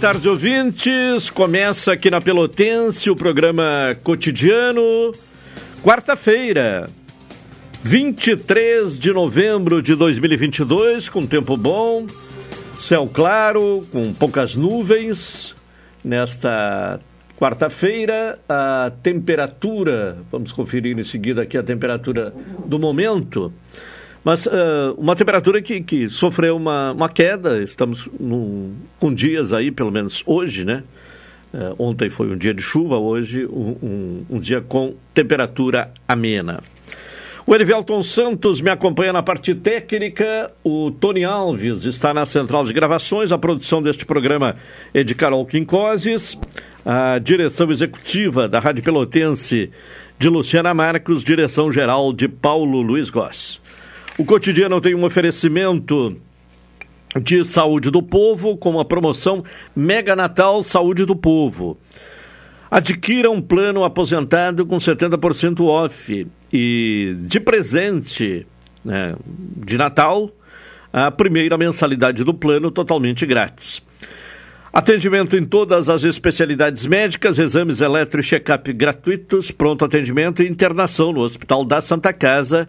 Tarde, ouvintes. Começa aqui na Pelotense o programa cotidiano. Quarta-feira, 23 de novembro de 2022, com tempo bom, céu claro, com poucas nuvens. Nesta quarta-feira, a temperatura, vamos conferir em seguida aqui a temperatura do momento. Mas uh, uma temperatura que, que sofreu uma, uma queda, estamos num, com dias aí, pelo menos hoje, né? Uh, ontem foi um dia de chuva, hoje um, um, um, dia com temperatura amena. O Erivelton Santos me acompanha na parte técnica, o Tony Alves está na central de gravações, a produção deste programa é de Carol Quincoses, a direção executiva da Rádio Pelotense de Luciana Marcos, direção geral de Paulo Luiz Goss. O cotidiano tem um oferecimento de saúde do povo com a promoção Mega Natal Saúde do Povo. Adquira um plano aposentado com 70% off e de presente né, de Natal a primeira mensalidade do plano totalmente grátis. Atendimento em todas as especialidades médicas, exames eletro e check-up gratuitos, pronto atendimento e internação no Hospital da Santa Casa,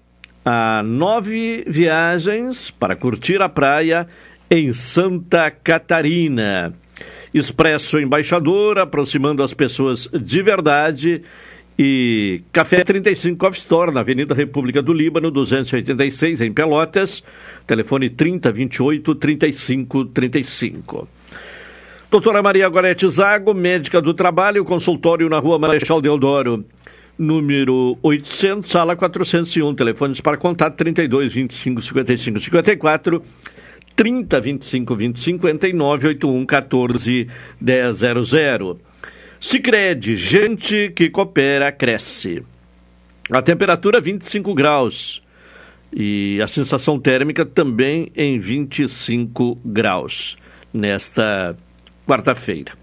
a nove viagens para curtir a praia em Santa Catarina. Expresso Embaixador, aproximando as pessoas de verdade. E Café 35 Coffee Store, na Avenida República do Líbano, 286, em Pelotas. Telefone 3028 3535. Doutora Maria Gorete Zago, médica do trabalho, consultório na rua Marechal Deodoro número 800, sala 401. Telefones para contato 32 25 55 54, 30 25 20 59, 81 14 100. Sicredi, gente que coopera, cresce. A temperatura 25 graus e a sensação térmica também em 25 graus nesta quarta-feira.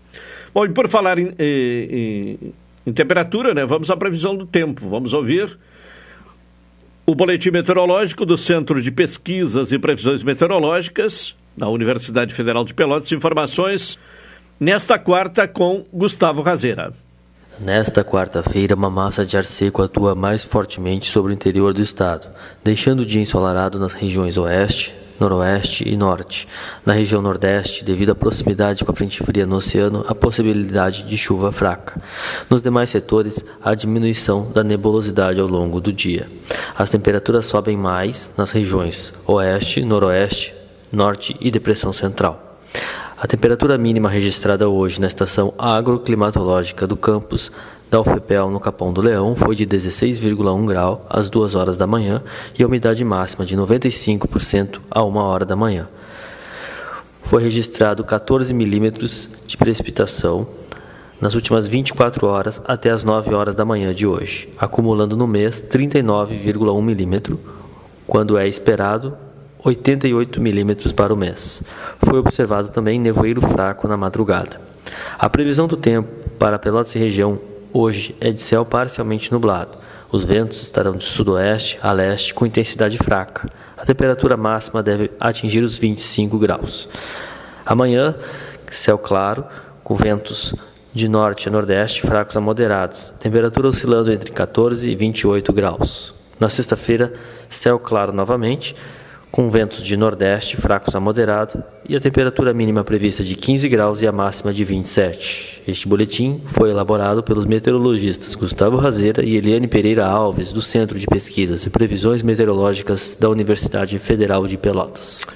Bom, e por falar em, em, em temperatura, né? Vamos à previsão do tempo. Vamos ouvir o boletim meteorológico do Centro de Pesquisas e Previsões Meteorológicas da Universidade Federal de Pelotas. Informações nesta quarta com Gustavo Razeira. Nesta quarta-feira, uma massa de ar seco atua mais fortemente sobre o interior do estado, deixando o dia ensolarado nas regiões oeste, noroeste e norte. Na região nordeste, devido à proximidade com a frente fria no oceano, a possibilidade de chuva fraca. Nos demais setores, há diminuição da nebulosidade ao longo do dia. As temperaturas sobem mais nas regiões oeste, noroeste, norte e depressão central. A temperatura mínima registrada hoje na estação agroclimatológica do campus da UFPEL no Capão do Leão foi de 16,1 grau às 2 horas da manhã e a umidade máxima de 95% a 1 hora da manhã. Foi registrado 14 milímetros de precipitação nas últimas 24 horas até as 9 horas da manhã de hoje, acumulando no mês 39,1 milímetro, quando é esperado 88 milímetros para o mês. Foi observado também nevoeiro fraco na madrugada. A previsão do tempo para Pelotas e região hoje é de céu parcialmente nublado. Os ventos estarão de sudoeste a leste com intensidade fraca. A temperatura máxima deve atingir os 25 graus. Amanhã, céu claro, com ventos de norte a nordeste fracos a moderados. Temperatura oscilando entre 14 e 28 graus. Na sexta-feira, céu claro novamente, com ventos de nordeste fracos a moderado e a temperatura mínima prevista de 15 graus e a máxima de 27. Este boletim foi elaborado pelos meteorologistas Gustavo Razeira e Eliane Pereira Alves, do Centro de Pesquisas e Previsões Meteorológicas da Universidade Federal de Pelotas.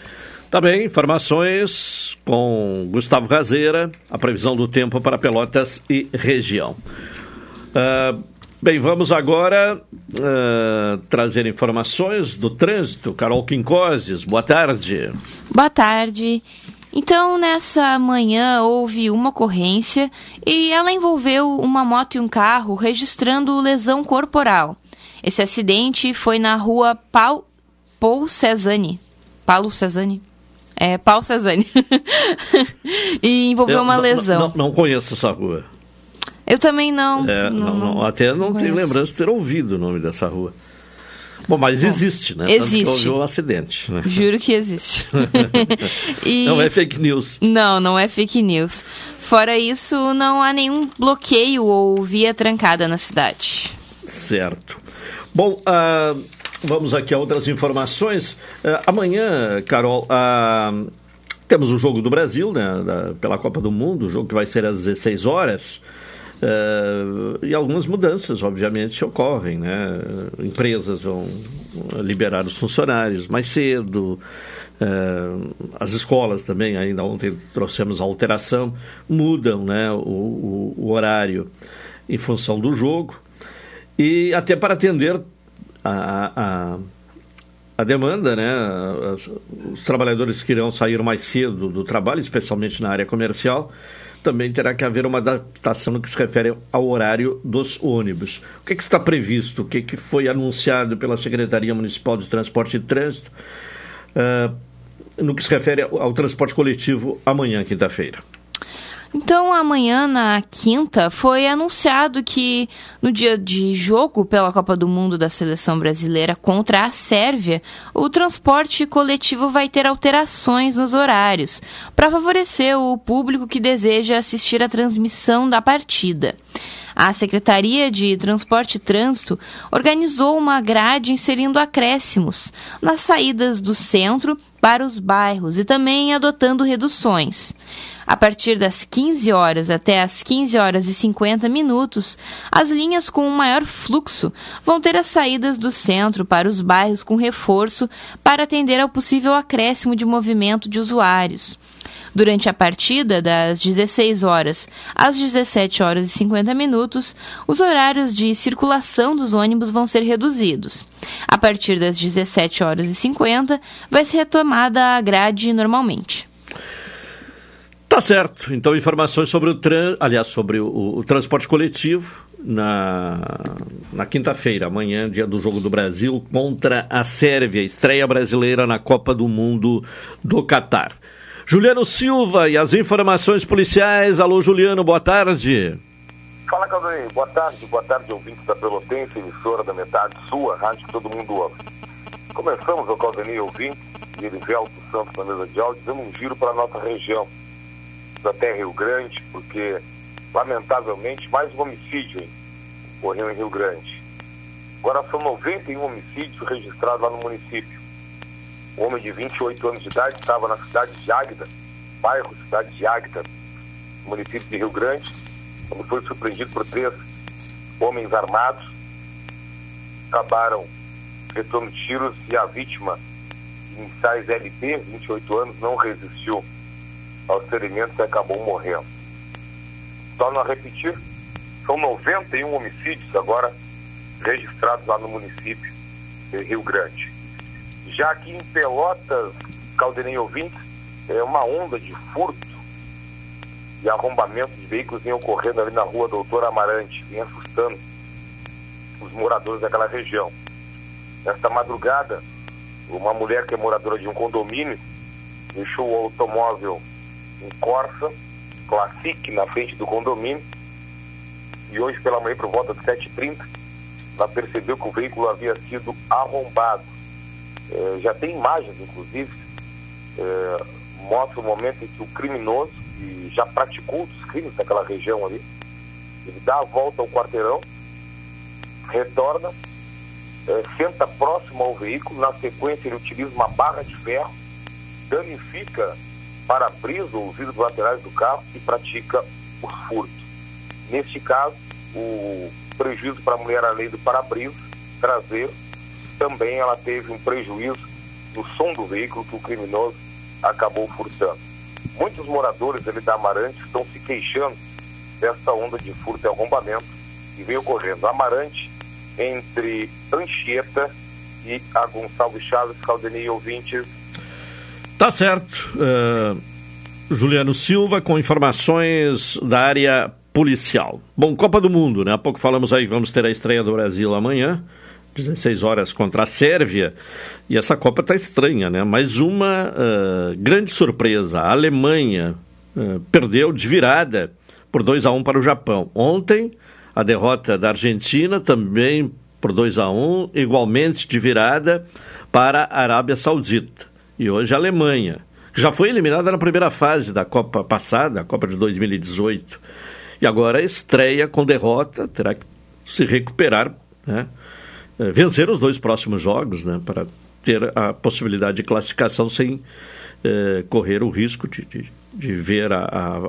Tá bem, informações com Gustavo Razeira, a previsão do tempo para Pelotas e região. Uh, Bem, vamos agora uh, trazer informações do trânsito. Carol Quincoses, boa tarde. Boa tarde. Então, nessa manhã houve uma ocorrência e ela envolveu uma moto e um carro registrando lesão corporal. Esse acidente foi na rua Paul, Paul Cezanne. Paulo Cezanne? É, Paul Cezanne. e envolveu Eu, uma lesão. Não, não, não conheço essa rua. Eu também não. É, não, não até não, não tenho lembrança de ter ouvido o nome dessa rua. Bom, mas Bom, existe, né? Existe. Tanto que houve um acidente. Né? Juro que existe. e... Não é fake news. Não, não é fake news. Fora isso, não há nenhum bloqueio ou via trancada na cidade. Certo. Bom, uh, vamos aqui a outras informações. Uh, amanhã, Carol, uh, temos o Jogo do Brasil, né? Da, pela Copa do Mundo, o jogo que vai ser às 16 horas. Uh, e algumas mudanças, obviamente, ocorrem. Né? Empresas vão liberar os funcionários mais cedo, uh, as escolas também, ainda ontem trouxemos a alteração, mudam né, o, o, o horário em função do jogo, e até para atender a, a, a demanda, né? Os trabalhadores que irão sair mais cedo do trabalho, especialmente na área comercial, também terá que haver uma adaptação no que se refere ao horário dos ônibus. O que, é que está previsto? O que, é que foi anunciado pela Secretaria Municipal de Transporte e Trânsito uh, no que se refere ao, ao transporte coletivo amanhã, quinta-feira? Então, amanhã, na quinta, foi anunciado que no dia de jogo pela Copa do Mundo da seleção brasileira contra a Sérvia, o transporte coletivo vai ter alterações nos horários para favorecer o público que deseja assistir à transmissão da partida. A Secretaria de Transporte e Trânsito organizou uma grade inserindo acréscimos nas saídas do centro para os bairros e também adotando reduções. A partir das 15 horas até as 15 horas e 50 minutos, as linhas com maior fluxo vão ter as saídas do centro para os bairros com reforço para atender ao possível acréscimo de movimento de usuários. Durante a partida, das 16 horas às 17 horas e 50 minutos, os horários de circulação dos ônibus vão ser reduzidos. A partir das 17 horas e 50, vai ser retomada a grade normalmente. Tá certo. Então, informações sobre o trans, aliás, sobre o, o transporte coletivo na, na quinta-feira, amanhã, dia do Jogo do Brasil, contra a Sérvia, estreia brasileira na Copa do Mundo do Catar. Juliano Silva e as informações policiais. Alô, Juliano, boa tarde. Fala, Caldanei. Boa tarde, boa tarde, ouvinte da Pelotense, emissora da metade sua, rádio que todo mundo ouve. Começamos, o Caldanei, ouvinte, e Elivelto Santos na mesa de áudio, dando um giro para a nossa região até Rio Grande, porque, lamentavelmente, mais um homicídio ocorreu em Rio Grande. Agora são 91 homicídios registrados lá no município. Um homem de 28 anos de idade estava na cidade de Águida, bairro cidade de Águida, município de Rio Grande, quando foi surpreendido por três homens armados. Acabaram efetuando tiros e a vítima, iniciais LP, 28 anos, não resistiu aos ferimentos e acabou morrendo. Torno a repetir, são 91 homicídios agora registrados lá no município de Rio Grande. Já aqui em Pelotas, Caldenei ouvintes, é uma onda de furto e arrombamento de veículos vem ocorrendo ali na rua Doutor Amarante, vem assustando os moradores daquela região. Nesta madrugada, uma mulher que é moradora de um condomínio deixou o automóvel em Corsa, Classic, na frente do condomínio. E hoje pela manhã, por volta de 7h30, ela percebeu que o veículo havia sido arrombado. É, já tem imagens, inclusive, é, mostra o momento em que o criminoso, que já praticou os crimes naquela região ali, ele dá a volta ao quarteirão, retorna, é, senta próximo ao veículo, na sequência ele utiliza uma barra de ferro, danifica para-brisa ou os vidros laterais do carro e pratica os furtos. Neste caso, o prejuízo para a mulher além do para-brisa traseiro, também ela teve um prejuízo no som do veículo que o criminoso acabou furtando. Muitos moradores ali da Amarante estão se queixando dessa onda de furto e arrombamento que vem ocorrendo. Amarante, entre Anchieta e a Gonçalves Chaves, Caldenei ouvintes. Tá certo. Uh, Juliano Silva com informações da área policial. Bom, Copa do Mundo, né? Há pouco falamos aí, vamos ter a estreia do Brasil amanhã. 16 horas contra a Sérvia. E essa Copa está estranha, né? Mais uma uh, grande surpresa. A Alemanha uh, perdeu de virada por 2 a 1 para o Japão. Ontem, a derrota da Argentina também por 2 a 1 igualmente de virada para a Arábia Saudita. E hoje a Alemanha, que já foi eliminada na primeira fase da Copa passada, a Copa de 2018. E agora estreia com derrota, terá que se recuperar, né? Eh, vencer os dois próximos jogos, né? Para ter a possibilidade de classificação sem eh, correr o risco de, de, de ver a,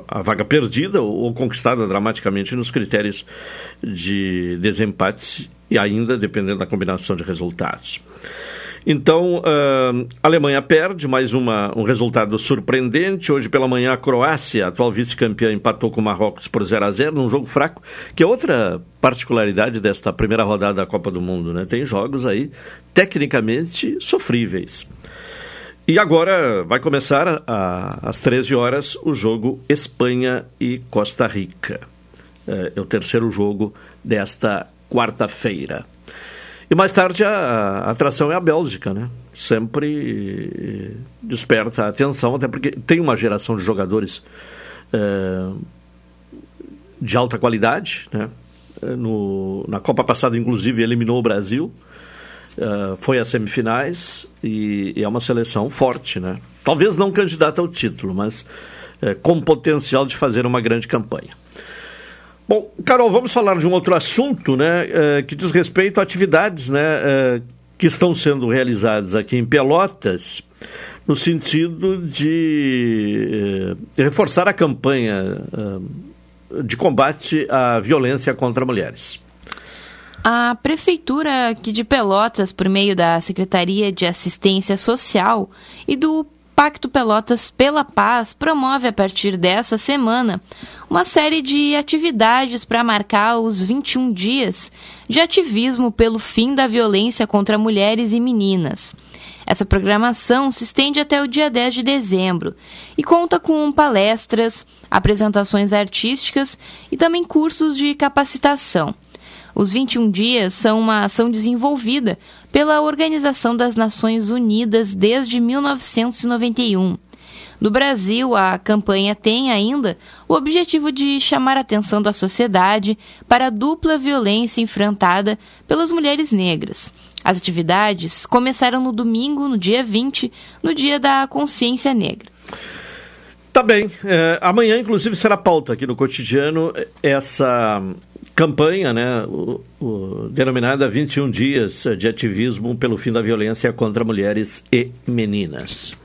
a, a, vaga perdida ou, ou, conquistada dramaticamente nos critérios de desempate e ainda dependendo da combinação de resultados. Então, uh, a Alemanha perde, mais uma, um resultado surpreendente. Hoje pela manhã, a Croácia, atual vice-campeã, empatou com o Marrocos por 0 a 0 num jogo fraco, que é outra particularidade desta primeira rodada da Copa do Mundo. Né? Tem jogos aí tecnicamente sofríveis. E agora vai começar a, às 13 horas o jogo Espanha e Costa Rica. É, é o terceiro jogo desta quarta-feira. E mais tarde a, atração é a Bélgica, né? Sempre desperta a atenção, até porque tem uma geração de jogadores é, de alta qualidade, né? É, no, na Copa passada, inclusive, eliminou o Brasil, foi às semifinais e, e, é uma seleção forte, né? Talvez não candidata ao título, mas com potencial de fazer uma grande campanha. Bom, Carol, vamos falar de um outro assunto, né, uh, que diz respeito a atividades, né, uh, que estão sendo realizadas aqui em Pelotas, no sentido de uh, reforçar a campanha de combate à violência contra mulheres. A Prefeitura aqui de Pelotas, por meio da Secretaria de Assistência Social e do Pacto Pelotas pela Paz promove a partir dessa semana uma série de atividades para marcar os 21 dias de ativismo pelo fim da violência contra mulheres e meninas. Essa programação se estende até o dia 10 de dezembro e conta com palestras, apresentações artísticas e também cursos de capacitação. Os 21 dias são uma ação desenvolvida pela Organização das Nações Unidas desde 1991. No Brasil, a campanha tem ainda o objetivo de chamar a atenção da sociedade para a dupla violência enfrentada pelas mulheres negras. As atividades começaram no domingo, no dia 20, no Dia da Consciência Negra. Tá bem. É, amanhã, inclusive, será pauta aqui no cotidiano essa campanha, né, o, o, denominada 21 Dias de Ativismo pelo Fim da Violência contra Mulheres e Meninas.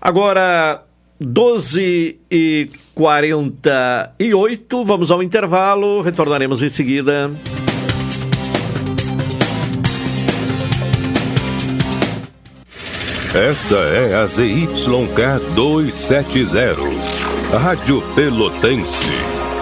Agora, 12 e 48, vamos ao intervalo, retornaremos em seguida. Esta é a ZYK 270, Rádio Pelotense,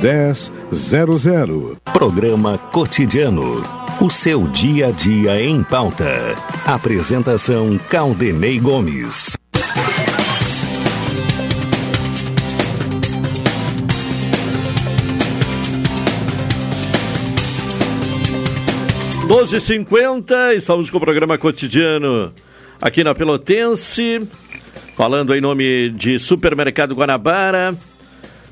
1000. Programa Cotidiano. O seu dia a dia em pauta. Apresentação Caldenei Gomes. Doze cinquenta, estamos com o programa cotidiano aqui na Pelotense, falando em nome de Supermercado Guanabara.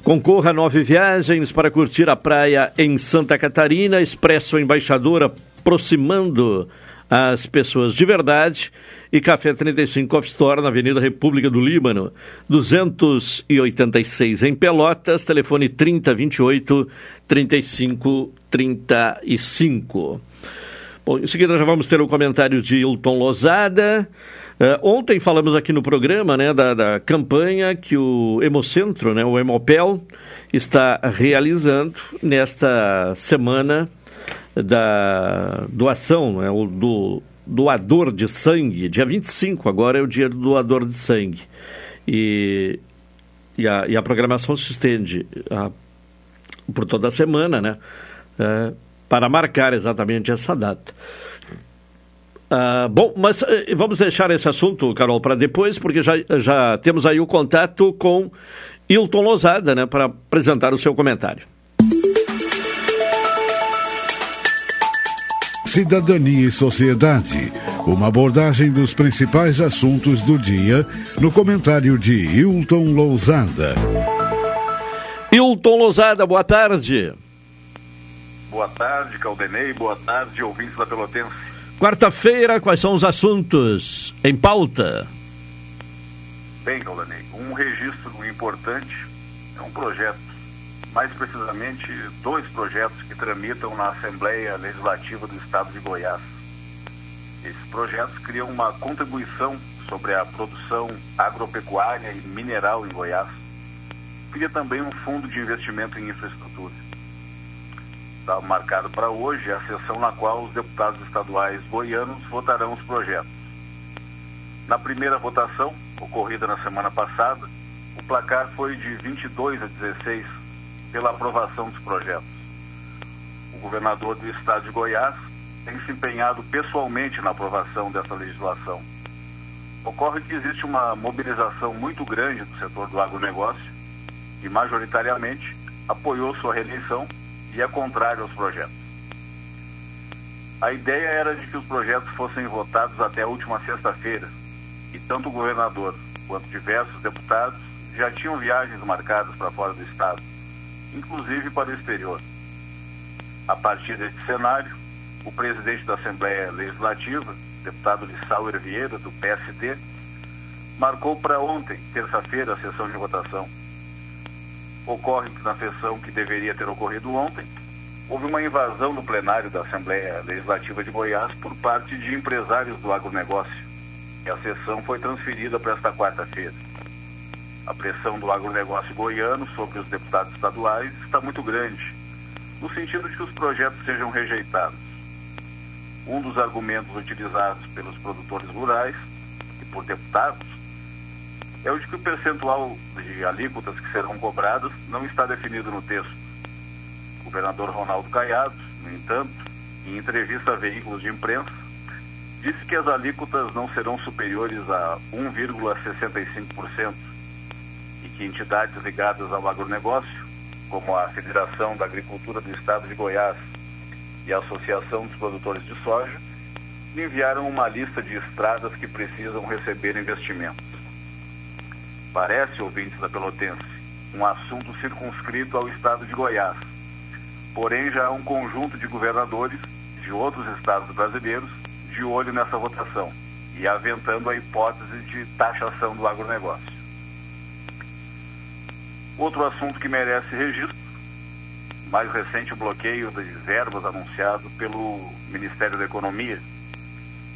Concorra a nove viagens para curtir a praia em Santa Catarina, Expresso Embaixador aproximando as pessoas de verdade e Café 35 Off Store na Avenida República do Líbano, 286 em Pelotas, telefone 3028 3535. Bom, em seguida já vamos ter o comentário de Hilton Lozada. Uh, ontem falamos aqui no programa né, da, da, campanha que o Hemocentro, né, o Hemopel, está realizando nesta semana da doação, né, do doador de sangue. Dia 25 agora é o dia do doador de sangue. E, e, a, e a programação se estende a, por toda a semana, né? Uh, para marcar exatamente essa data. Uh, bom, mas uh, vamos deixar esse assunto, Carol, para depois, porque já, já temos aí o contato com Hilton Lozada, né, para apresentar o seu comentário. Cidadania e Sociedade. Uma abordagem dos principais assuntos do dia no comentário de Hilton Lousada. Hilton Lousada, boa tarde. Boa tarde, Caldenei. Boa tarde, ouvintes da Pelotense. Quarta-feira, quais são os assuntos em pauta? Bem, Caldenei, um registro importante é um projeto, mais precisamente dois projetos que tramitam na Assembleia Legislativa do Estado de Goiás. Esses projetos criam uma contribuição sobre a produção agropecuária e mineral em Goiás. Cria também um fundo de investimento em infraestrutura está marcado para hoje a sessão na qual os deputados estaduais goianos votarão os projetos. Na primeira votação, ocorrida na semana passada, o placar foi de 22 a 16 pela aprovação dos projetos. O governador do estado de Goiás tem se empenhado pessoalmente na aprovação dessa legislação Ocorre que existe uma mobilização muito grande do setor do agronegócio e, majoritariamente, apoiou sua reeleição e é contrário aos projetos. A ideia era de que os projetos fossem votados até a última sexta-feira e tanto o governador quanto diversos deputados já tinham viagens marcadas para fora do estado, inclusive para o exterior. A partir deste cenário, o presidente da Assembleia Legislativa, deputado Lissauer Vieira, do PSD, marcou para ontem, terça-feira, a sessão de votação. Ocorre que na sessão que deveria ter ocorrido ontem, houve uma invasão do plenário da Assembleia Legislativa de Goiás por parte de empresários do agronegócio. E a sessão foi transferida para esta quarta-feira. A pressão do agronegócio goiano sobre os deputados estaduais está muito grande no sentido de que os projetos sejam rejeitados. Um dos argumentos utilizados pelos produtores rurais e por deputados é o de que o percentual de alíquotas que serão cobradas não está definido no texto. O governador Ronaldo Caiado, no entanto, em entrevista a veículos de imprensa, disse que as alíquotas não serão superiores a 1,65% e que entidades ligadas ao agronegócio como a Federação da Agricultura do Estado de Goiás e a Associação dos Produtores de Soja, enviaram uma lista de estradas que precisam receber investimentos. Parece, ouvintes da Pelotense, um assunto circunscrito ao estado de Goiás. Porém, já há um conjunto de governadores de outros estados brasileiros de olho nessa votação e aventando a hipótese de taxação do agronegócio. Outro assunto que merece registro, mais recente o bloqueio de verbas anunciado pelo Ministério da Economia.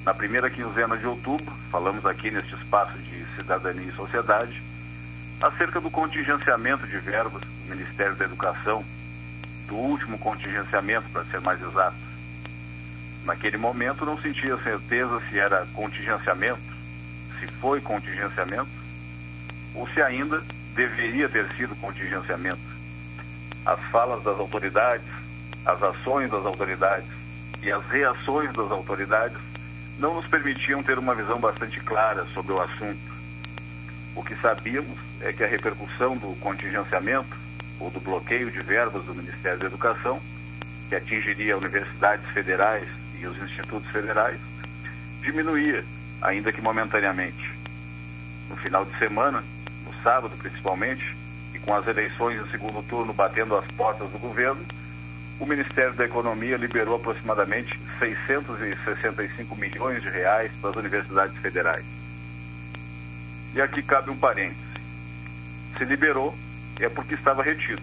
Na primeira quinzena de outubro, falamos aqui neste espaço de cidadania e sociedade, acerca do contingenciamento de verbas do Ministério da Educação, do último contingenciamento, para ser mais exato. Naquele momento não sentia certeza se era contingenciamento, se foi contingenciamento, ou se ainda deveria ter sido contingenciamento. As falas das autoridades, as ações das autoridades e as reações das autoridades não nos permitiam ter uma visão bastante clara sobre o assunto. O que sabíamos é que a repercussão do contingenciamento ou do bloqueio de verbas do Ministério da Educação, que atingiria universidades federais e os institutos federais, diminuía, ainda que momentaneamente. No final de semana, sábado principalmente, e com as eleições no segundo turno batendo as portas do governo, o Ministério da Economia liberou aproximadamente 665 milhões de reais para as universidades federais. E aqui cabe um parêntese. Se liberou é porque estava retido.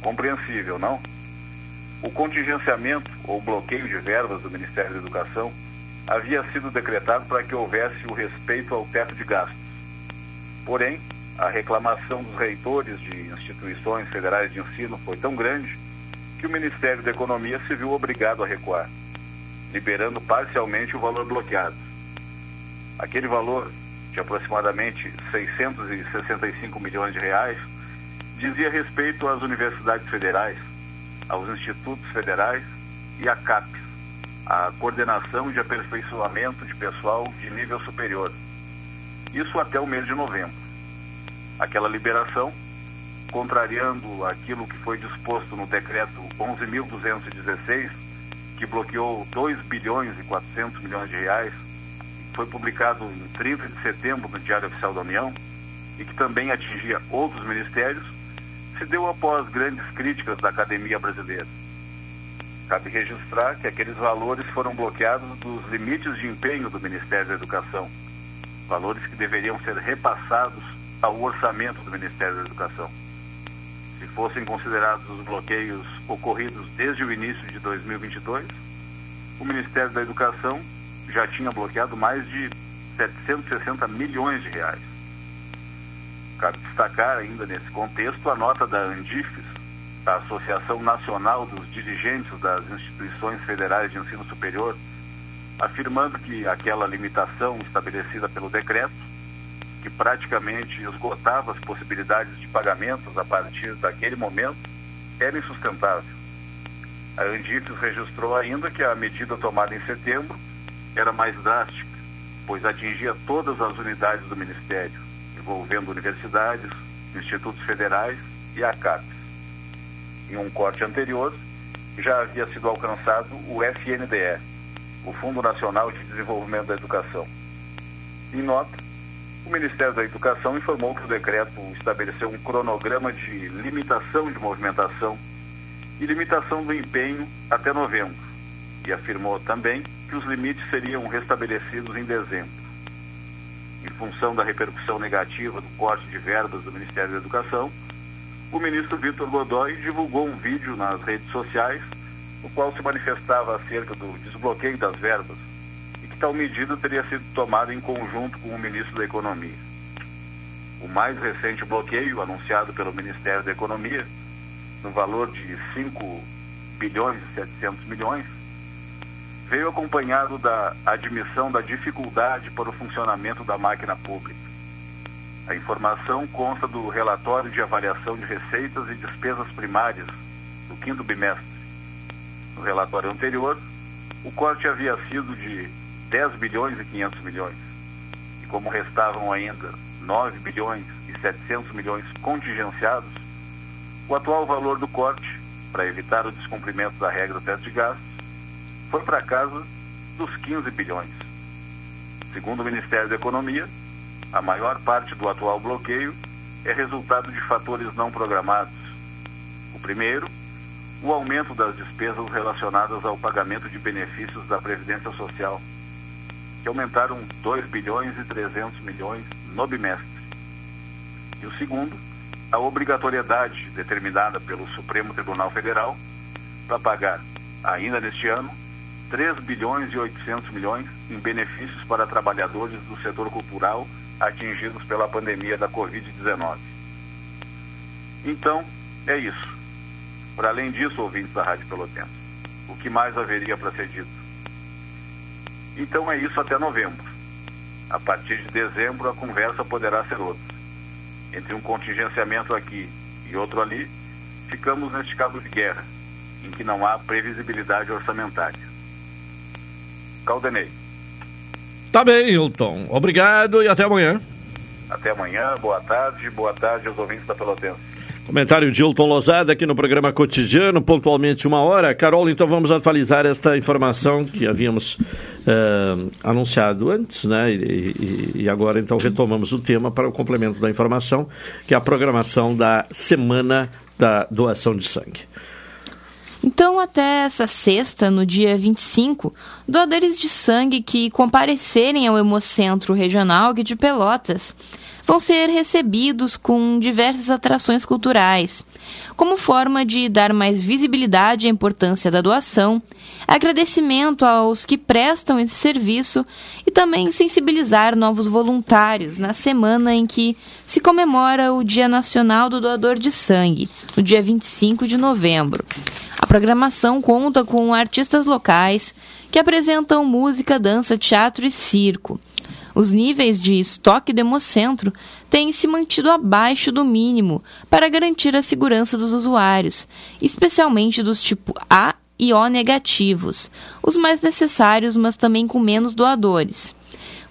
Compreensível, não? O contingenciamento ou bloqueio de verbas do Ministério da Educação havia sido decretado para que houvesse o respeito ao teto de gastos. Porém, a reclamação dos reitores de instituições federais de ensino foi tão grande que o Ministério da Economia se viu obrigado a recuar, liberando parcialmente o valor bloqueado. Aquele valor, de aproximadamente 665 milhões de reais, dizia respeito às universidades federais, aos institutos federais e à CAPES, a Coordenação de Aperfeiçoamento de Pessoal de Nível Superior. Isso até o mês de novembro aquela liberação, contrariando aquilo que foi disposto no decreto 11.216, que bloqueou 2 bilhões e 400 milhões de reais, foi publicado em 30 de setembro no Diário Oficial da União e que também atingia outros ministérios, se deu após grandes críticas da academia brasileira. Cabe registrar que aqueles valores foram bloqueados dos limites de empenho do Ministério da Educação, valores que deveriam ser repassados ao orçamento do Ministério da Educação. Se fossem considerados os bloqueios ocorridos desde o início de 2022, o Ministério da Educação já tinha bloqueado mais de 760 milhões de reais. Cabe destacar ainda nesse contexto a nota da Andifes, da Associação Nacional dos Dirigentes das Instituições Federais de Ensino Superior, afirmando que aquela limitação estabelecida pelo decreto que praticamente esgotava as possibilidades de pagamentos a partir daquele momento, era insustentável. A Andifes registrou ainda que a medida tomada em setembro era mais drástica pois atingia todas as unidades do Ministério, envolvendo universidades, institutos federais e a CAPES. Em um corte anterior, já havia sido alcançado o FNDE, o Fundo Nacional de Desenvolvimento da Educação. Em nota, o Ministério da Educação informou que o decreto estabeleceu um cronograma de limitação de movimentação e limitação do empenho até novembro, e afirmou também que os limites seriam restabelecidos em dezembro. Em função da repercussão negativa do corte de verbas do Ministério da Educação, o ministro Vitor Godoy divulgou um vídeo nas redes sociais no qual se manifestava acerca do desbloqueio das verbas e que tal medida teria sido tomada em conjunto com o ministro da Economia. O mais recente bloqueio, anunciado pelo Ministério da Economia, no valor de 5 bilhões e 700 milhões, veio acompanhado da admissão da dificuldade para o funcionamento da máquina pública a informação consta do relatório de avaliação de receitas e despesas primárias do quinto bimestre. No relatório anterior, o corte havia sido de 10 bilhões e 500 milhões. E como restavam ainda 9 bilhões e 700 milhões contingenciados, o atual valor do corte, para evitar o descumprimento da regra do teto de gastos, foi para casa dos 15 bilhões. Segundo o Ministério da Economia, a maior parte do atual bloqueio é resultado de fatores não programados. O primeiro, o aumento das despesas relacionadas ao pagamento de benefícios da Previdência Social, que aumentaram 2 bilhões e 300 milhões no bimestre. E o segundo, a obrigatoriedade determinada pelo Supremo Tribunal Federal para pagar, ainda neste ano, 3 bilhões e 800 milhões em benefícios para trabalhadores do setor cultural atingidos pela pandemia da Covid-19. Então, é isso. Para além disso, ouvintes da Rádio Pelotense, o que mais haveria para ser dito? Então é isso até novembro. A partir de dezembro, a conversa poderá ser outra. Entre um contingenciamento aqui e outro ali, ficamos neste cabo de guerra, em que não há previsibilidade orçamentária. Caldenei. Tá bem, Hilton. Obrigado e até amanhã. Até amanhã, boa tarde, boa tarde aos ouvintes da Pelotense. Comentário de Hilton Lozada aqui no programa cotidiano, pontualmente uma hora. Carol, então vamos atualizar esta informação que havíamos uh, anunciado antes, né? E, e, e, agora então retomamos o tema para o complemento da informação, que é a programação da Semana da Doação de Sangue. Então, até essa sexta, no dia 25, doadores de sangue que comparecerem ao Hemocentro Regional de Pelotas vão ser recebidos com diversas atrações culturais, como forma de dar mais visibilidade à importância da doação, agradecimento aos que prestam esse serviço e também sensibilizar novos voluntários na semana em que se comemora o Dia Nacional do Doador de Sangue, no dia 25 de novembro. A programação conta com artistas locais que apresentam música, dança, teatro e circo. Os níveis de estoque do Hemocentro têm se mantido abaixo do mínimo para garantir a segurança dos usuários, especialmente dos tipo A e O negativos, os mais necessários, mas também com menos doadores.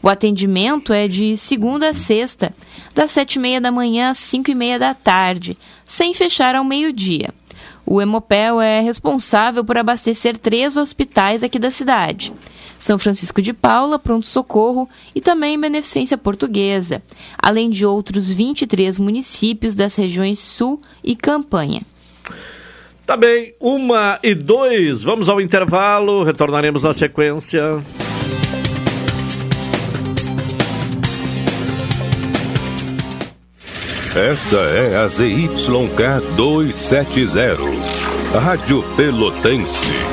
O atendimento é de segunda a sexta, das sete e meia da manhã às cinco e meia da tarde, sem fechar ao meio-dia. O Hemopel é responsável por abastecer três hospitais aqui da cidade. São Francisco de Paula, Pronto Socorro e também Beneficência Portuguesa, além de outros 23 municípios das regiões Sul e Campanha. Tá bem, uma e dois, vamos ao intervalo, retornaremos na sequência. Esta é a ZYK 270, Rádio Pelotense,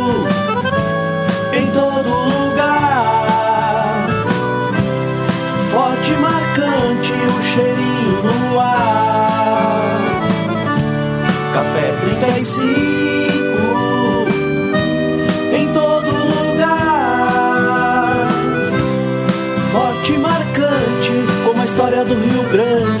Grande.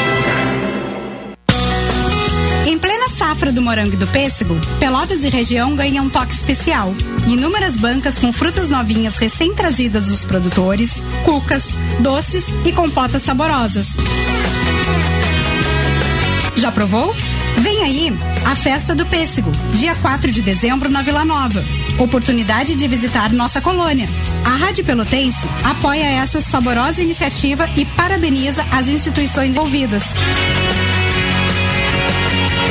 safra do morango e do pêssego, Pelotas e região ganham um toque especial. Inúmeras bancas com frutas novinhas recém-trazidas dos produtores, cucas, doces e compotas saborosas. Já provou? Vem aí a Festa do Pêssego, dia 4 de dezembro na Vila Nova. Oportunidade de visitar nossa colônia. A Rádio Pelotense apoia essa saborosa iniciativa e parabeniza as instituições envolvidas.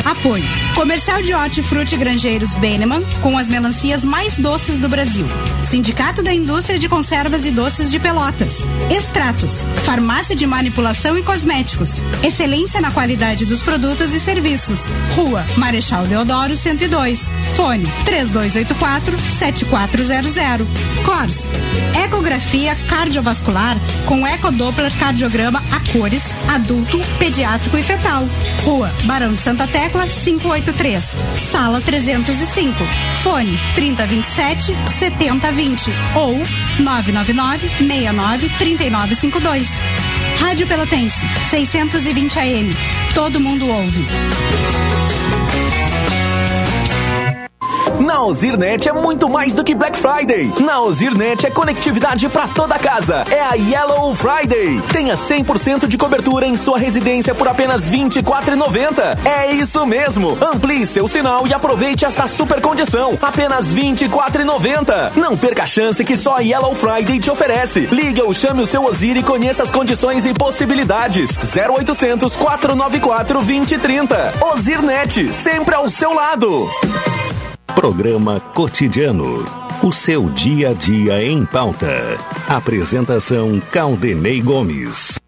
Apoio. Comercial de Hortifruti Grangeiros Beneman, com as melancias mais doces do Brasil. Sindicato da Indústria de Conservas e Doces de Pelotas. Extratos. Farmácia de Manipulação e Cosméticos. Excelência na qualidade dos produtos e serviços. Rua Marechal Deodoro 102. Fone 3284 7400. Cors. Ecografia cardiovascular com ecodoppler cardiograma a cores, adulto, pediátrico e fetal. Rua Barão de Santa Tecla 583. Sala 305. Fone 3027 7020 ou 999 69 3952. Rádio Pelotense 620 AM. Todo mundo ouve. Na Ozirnet é muito mais do que Black Friday. Na Ozirnet é conectividade para toda casa. É a Yellow Friday. Tenha 100% de cobertura em sua residência por apenas R$ 24,90. É isso mesmo. Amplie seu sinal e aproveite esta super condição. Apenas R$ 24,90. Não perca a chance que só a Yellow Friday te oferece. Ligue ou chame o seu Ozir e conheça as condições e possibilidades. 0800 494 2030. Ozirnet, sempre ao seu lado. Programa Cotidiano. O seu dia a dia em pauta. Apresentação Caldenei Gomes.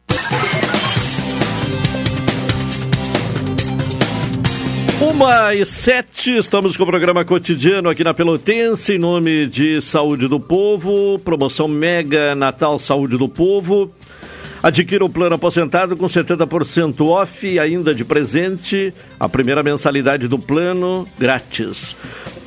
Uma e sete, estamos com o programa cotidiano aqui na Pelotense, em nome de Saúde do Povo, promoção Mega Natal Saúde do Povo. Adquira o plano aposentado com 70% off e ainda de presente a primeira mensalidade do plano grátis.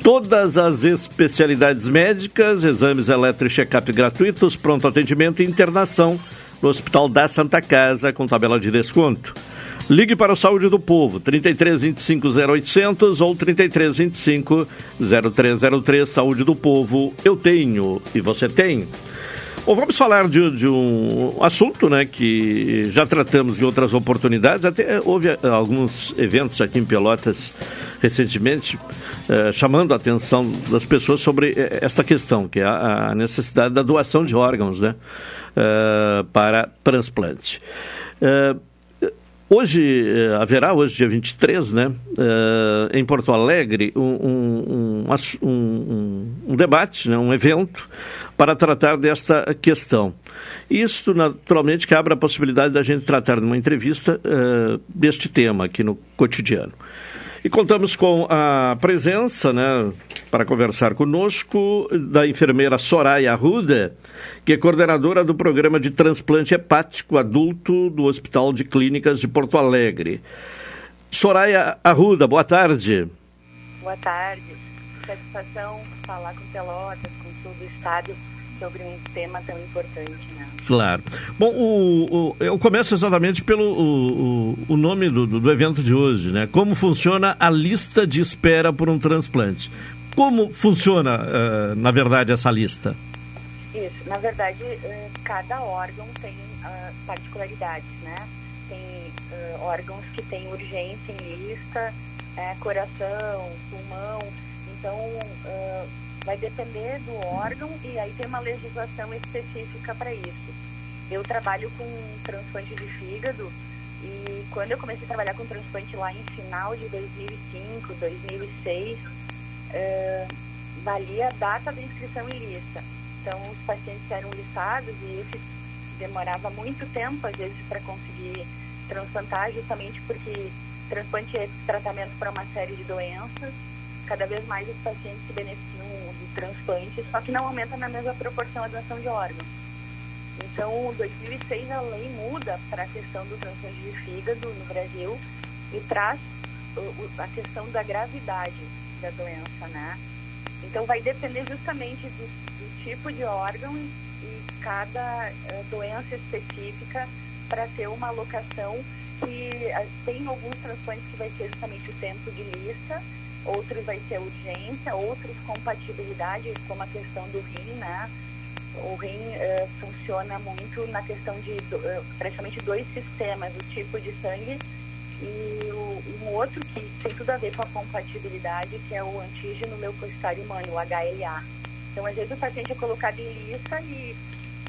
Todas as especialidades médicas, exames eletro e check-up gratuitos, pronto atendimento e internação no Hospital da Santa Casa com tabela de desconto. Ligue para o Saúde do Povo, 33 25 0800 ou 33 25 0303. Saúde do Povo, eu tenho e você tem. Bom, vamos falar de, de, um assunto né, que já tratamos em outras oportunidades. Até houve eh, alguns eventos aqui em Pelotas recentemente eh, chamando a atenção das pessoas sobre eh, esta questão, que é a, necessidade da doação de órgãos né, para transplante. Hoje, haverá, hoje, dia 23, né, em Porto Alegre, um, um, um, um, debate, né, um evento para tratar desta questão. Isto, naturalmente, que abre a possibilidade da gente tratar numa entrevista uh, deste tema aqui no cotidiano. E contamos com a presença, né, para conversar conosco, da enfermeira Soraya Arruda, que é coordenadora do programa de transplante hepático adulto do Hospital de Clínicas de Porto Alegre. Soraya Arruda, boa tarde. Boa tarde. Satisfação falar com Pelotas, do Estado sobre um tema tão importante. Né? Claro. Bom, o, o, eu começo exatamente pelo o, o nome do, do, evento de hoje, né? Como funciona a lista de espera por um transplante? Como funciona, uh, na verdade, essa lista? Isso, na verdade, uh, cada órgão tem uh, particularidades, né? Tem órgãos que têm urgência em lista, é, coração, pulmão, então vai depender do órgão e aí tem uma legislação específica para isso. Eu trabalho com transplante de fígado e quando eu comecei a trabalhar com transplante lá em final de 2005, 2006, uh, valia a data da inscrição em lista. Então os pacientes eram listados e isso demorava muito tempo às vezes para conseguir transplantar, justamente porque transplante é tratamento para uma série de doenças cada vez mais os pacientes se beneficiam transplante, só que não aumenta na mesma proporção a doação de órgãos. Então, em 2006, a lei muda para a questão do transplante de fígado no Brasil e traz a questão da gravidade da doença, né? Então, vai depender justamente do, do tipo de órgão e cada uh, doença específica para ter uma alocação que uh, tem alguns transplantes que vai ser justamente o tempo de lista outros vai ser urgência, outros compatibilidade, como a questão do rim, né? O rim uh, funciona muito na questão de uh, praticamente dois sistemas, o tipo de sangue e o, um outro que tem tudo a ver com a compatibilidade, que é o antígeno leucocitário humano, o HLA. Então, às vezes o paciente é colocado em lista e,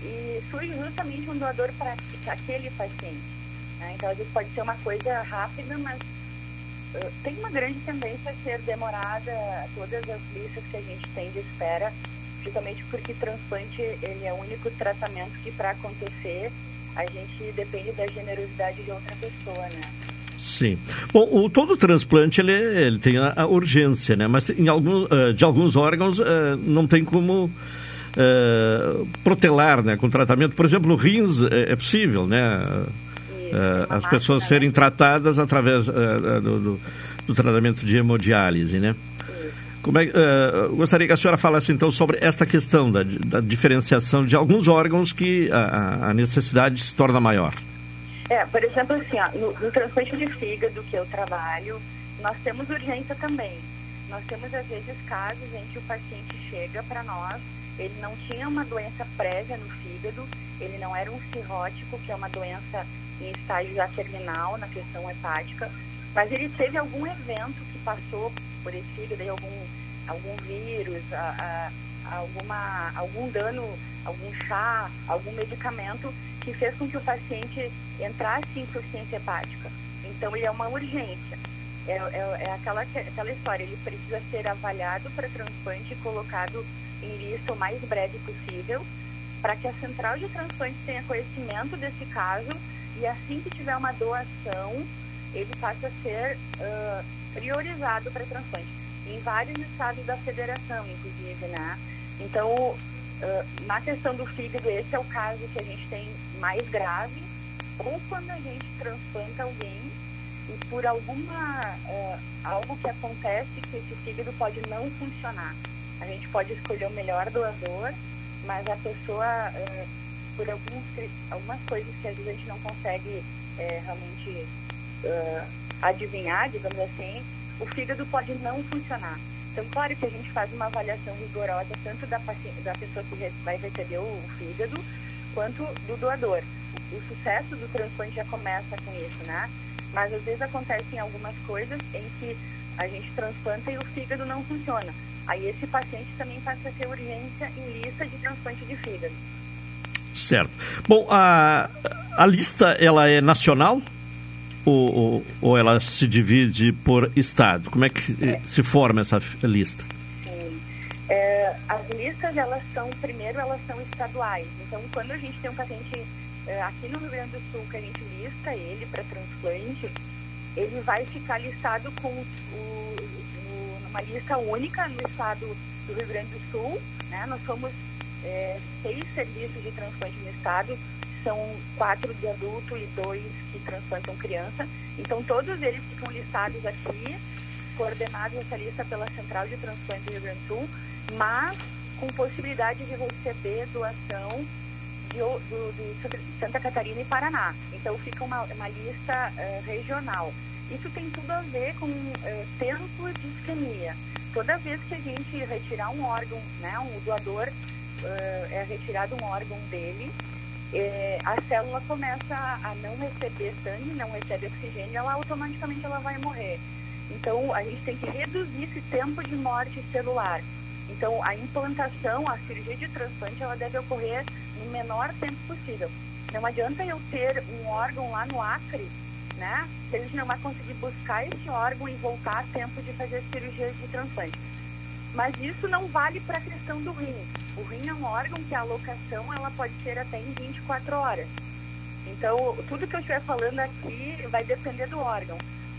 e surge justamente um doador para aquele paciente. Né? Então, às vezes pode ser uma coisa rápida, mas tem uma grande tendência a ser demorada todas as listas que a gente tem de espera, justamente porque transplante ele é o único tratamento que para acontecer a gente depende da generosidade de outra pessoa, né? Sim. Bom, o, todo transplante ele, ele tem a, a, urgência, né? Mas em algum, uh, de alguns órgãos uh, não tem como uh, protelar, né? Com tratamento, por exemplo, rins é, é possível, né? Uh, as pessoas serem tratadas através uh, do, do, do, tratamento de hemodiálise, né? Como é, uh, gostaria que a senhora falasse então sobre esta questão da, da diferenciação de alguns órgãos que a, a, necessidade se torna maior. É, por exemplo, assim, ó, no, no transplante de fígado que eu trabalho, nós temos urgência também. Nós temos, às vezes, casos em que o paciente chega para nós, ele não tinha uma doença prévia no fígado, ele não era um cirrótico, que é uma doença em estágio já terminal na questão hepática, mas ele teve algum evento que passou por esse fígado, algum, algum vírus, a, a, alguma, algum dano, algum chá, algum medicamento que fez com que o paciente entrasse em insuficiência hepática. Então, ele é uma urgência. É, é, é aquela, aquela história, ele precisa ser avaliado para transplante e colocado em lista o mais breve possível, para que a central de transplante tenha conhecimento desse caso e assim que tiver uma doação, ele passa a ser uh, priorizado para transplante. Em vários estados da federação, inclusive, né? Então, uh, na questão do fígado, esse é o caso que a gente tem mais grave, ou quando a gente transplanta alguém e por alguma uh, algo que acontece que esse fígado pode não funcionar. A gente pode escolher o melhor doador, mas a pessoa, por alguns, algumas coisas que às vezes a gente não consegue é, realmente uh, adivinhar, digamos assim, o fígado pode não funcionar. Então, claro que a gente faz uma avaliação rigorosa tanto da, da pessoa que vai receber o fígado, quanto do doador. O sucesso do transplante já começa com isso, né? Mas às vezes acontecem algumas coisas em que a gente transplanta e o fígado não funciona. Aí esse paciente também passa a ter urgência em lista de transplante de fígado. Certo. Bom, a, a lista ela é nacional ou, ou, ou ela se divide por estado? Como é que é. se forma essa lista? Sim. É, as listas elas são primeiro elas são estaduais. Então quando a gente tem um paciente é, aqui no Rio Grande do Sul que a gente lista ele para transplante, ele vai ficar listado com o, o, numa lista única no estado do Rio Grande do Sul. Né? Nós somos é, seis serviços de transplante no estado, são quatro de adulto e dois que transplantam criança. Então todos eles ficam listados aqui, coordenados essa lista pela Central de Transplante do Rio Grande do Sul, mas com possibilidade de receber doação de, do, Santa Catarina e Paraná. Então fica uma, uma lista uh, regional. Isso tem tudo a ver com uh, tempo de isquemia. Toda vez que a gente retirar um órgão, né, um doador uh, é retirado um órgão dele, é, a célula começa a não receber sangue, não recebe oxigênio, ela automaticamente ela vai morrer. Então a gente tem que reduzir esse tempo de morte celular. Então a implantação, a cirurgia de transplante, ela deve ocorrer no menor tempo possível. Não adianta eu ter um órgão lá no Acre, né? Se a gente não vai conseguir buscar esse órgão e voltar a tempo de fazer cirurgia de transplante. Mas isso não vale para a questão do rim. O rim é um órgão que a alocação ela pode ser até em 24 horas. Então, tudo que eu estiver falando aqui vai depender do órgão.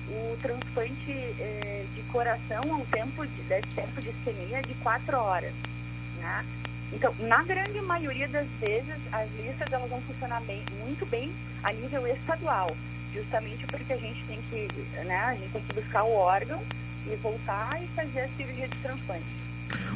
O transplante eh, de coração é um tempo de, tempo de isquemia de 4 horas. Né? Então, na grande maioria das vezes, as listas elas vão funcionar bem, muito bem a nível estadual, justamente porque a gente tem que, né, a gente tem que buscar o órgão e voltar e fazer a cirurgia de transplante.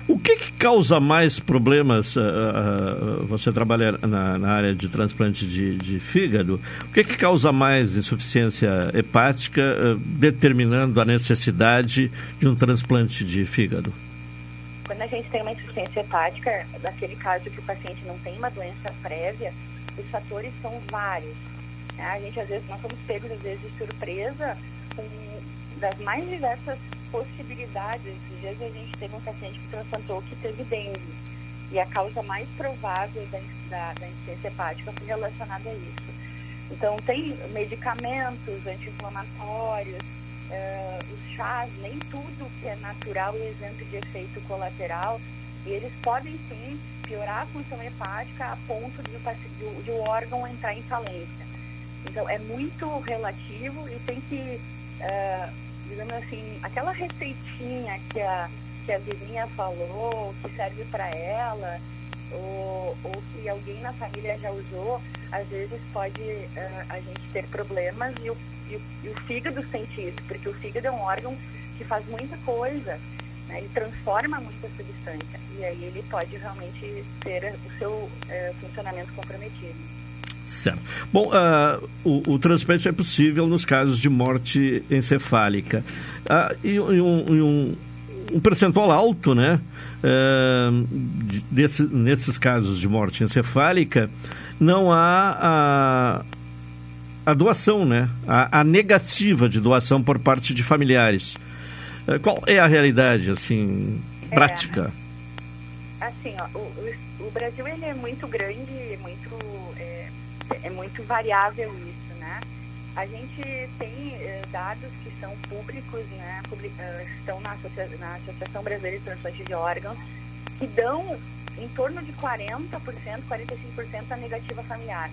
O que, que causa mais problemas? Uh, uh, você trabalha na, na, área de transplante de, de, fígado. O que, que causa mais insuficiência hepática, uh, determinando a necessidade de um transplante de fígado? Quando a gente tem uma insuficiência hepática, naquele caso que o paciente não tem uma doença prévia, os fatores são vários. Né? A gente às vezes nós somos pegos às vezes de surpresa com das mais diversas possibilidades. Esses dias a gente teve um paciente que transplantou que teve dengue. E a causa mais provável da, da, da insuficiência hepática foi relacionada a isso. Então, tem medicamentos anti-inflamatórios, uh, os chás, nem tudo que é natural e isento de efeito colateral, e eles podem sim piorar a função hepática a ponto de, de, de o órgão entrar em falência. Então, é muito relativo e tem que uh, digamos assim, aquela receitinha que a, que a vizinha falou, que serve para ela, ou, ou que alguém na família já usou, às vezes pode uh, a gente ter problemas e o, e, e o fígado sente isso, porque o fígado é um órgão que faz muita coisa, né, ele transforma muita substância, e aí ele pode realmente ter o seu uh, funcionamento comprometido. Certo. Bom, uh, o, o, transplante é possível nos casos de morte encefálica. Uh, e, e, um, e um, um, percentual alto, né? Uh, desse, nesses casos de morte encefálica, não há a, a doação, né? A, a negativa de doação por parte de familiares. qual é a realidade, assim, é. prática? É, assim, ó, o, o, Brasil ele é muito grande, muito é muito variável isso, né? A gente tem uh, dados que são públicos, né? Public, uh, estão na, na Associação Brasileira de Transplante de Órgãos, que dão em torno de 40%, 45% da negativa familiar.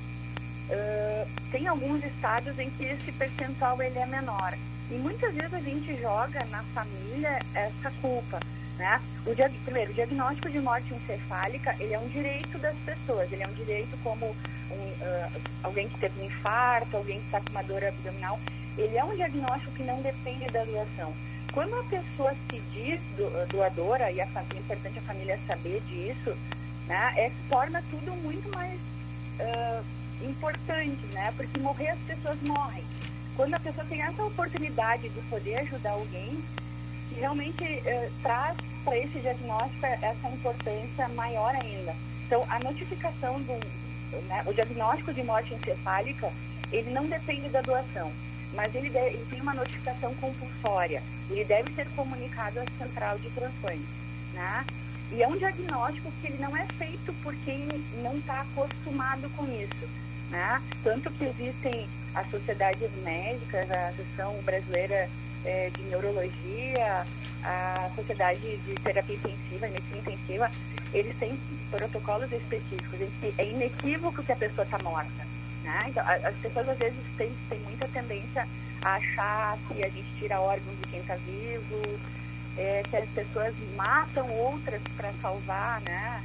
Uh, tem alguns estados em que esse percentual ele é menor. E muitas vezes a gente joga na família essa culpa. Né? O primeiro, o diagnóstico de morte encefálica ele é um direito das pessoas, ele é um direito como um, uh, alguém que teve um infarto, alguém que está com uma dor abdominal, ele é um diagnóstico que não depende da doação. Quando a pessoa se diz do, doadora, e a família, é importante a família saber disso, né, é, torna tudo muito mais uh, importante, né? Porque morrer as pessoas morrem. Quando a pessoa tem essa oportunidade de poder ajudar alguém, realmente uh, traz para esse diagnóstico essa importância maior ainda. Então, a notificação do né, o diagnóstico de morte encefálica, ele não depende da doação, mas ele, deve, ele tem uma notificação compulsória. Ele deve ser comunicado à central de transplante, né? E é um diagnóstico que ele não é feito por quem não está acostumado com isso. Né? Tanto que existem as sociedades médicas, a Associação Brasileira é, de Neurologia, a Sociedade de Terapia Intensiva, Medicina Intensiva, eles têm protocolos específicos em que é inequívoco que a pessoa está morta. Né? Então, as pessoas às vezes têm, têm muita tendência a achar que a gente tira órgãos de quem está vivo, é, que as pessoas matam outras para salvar né,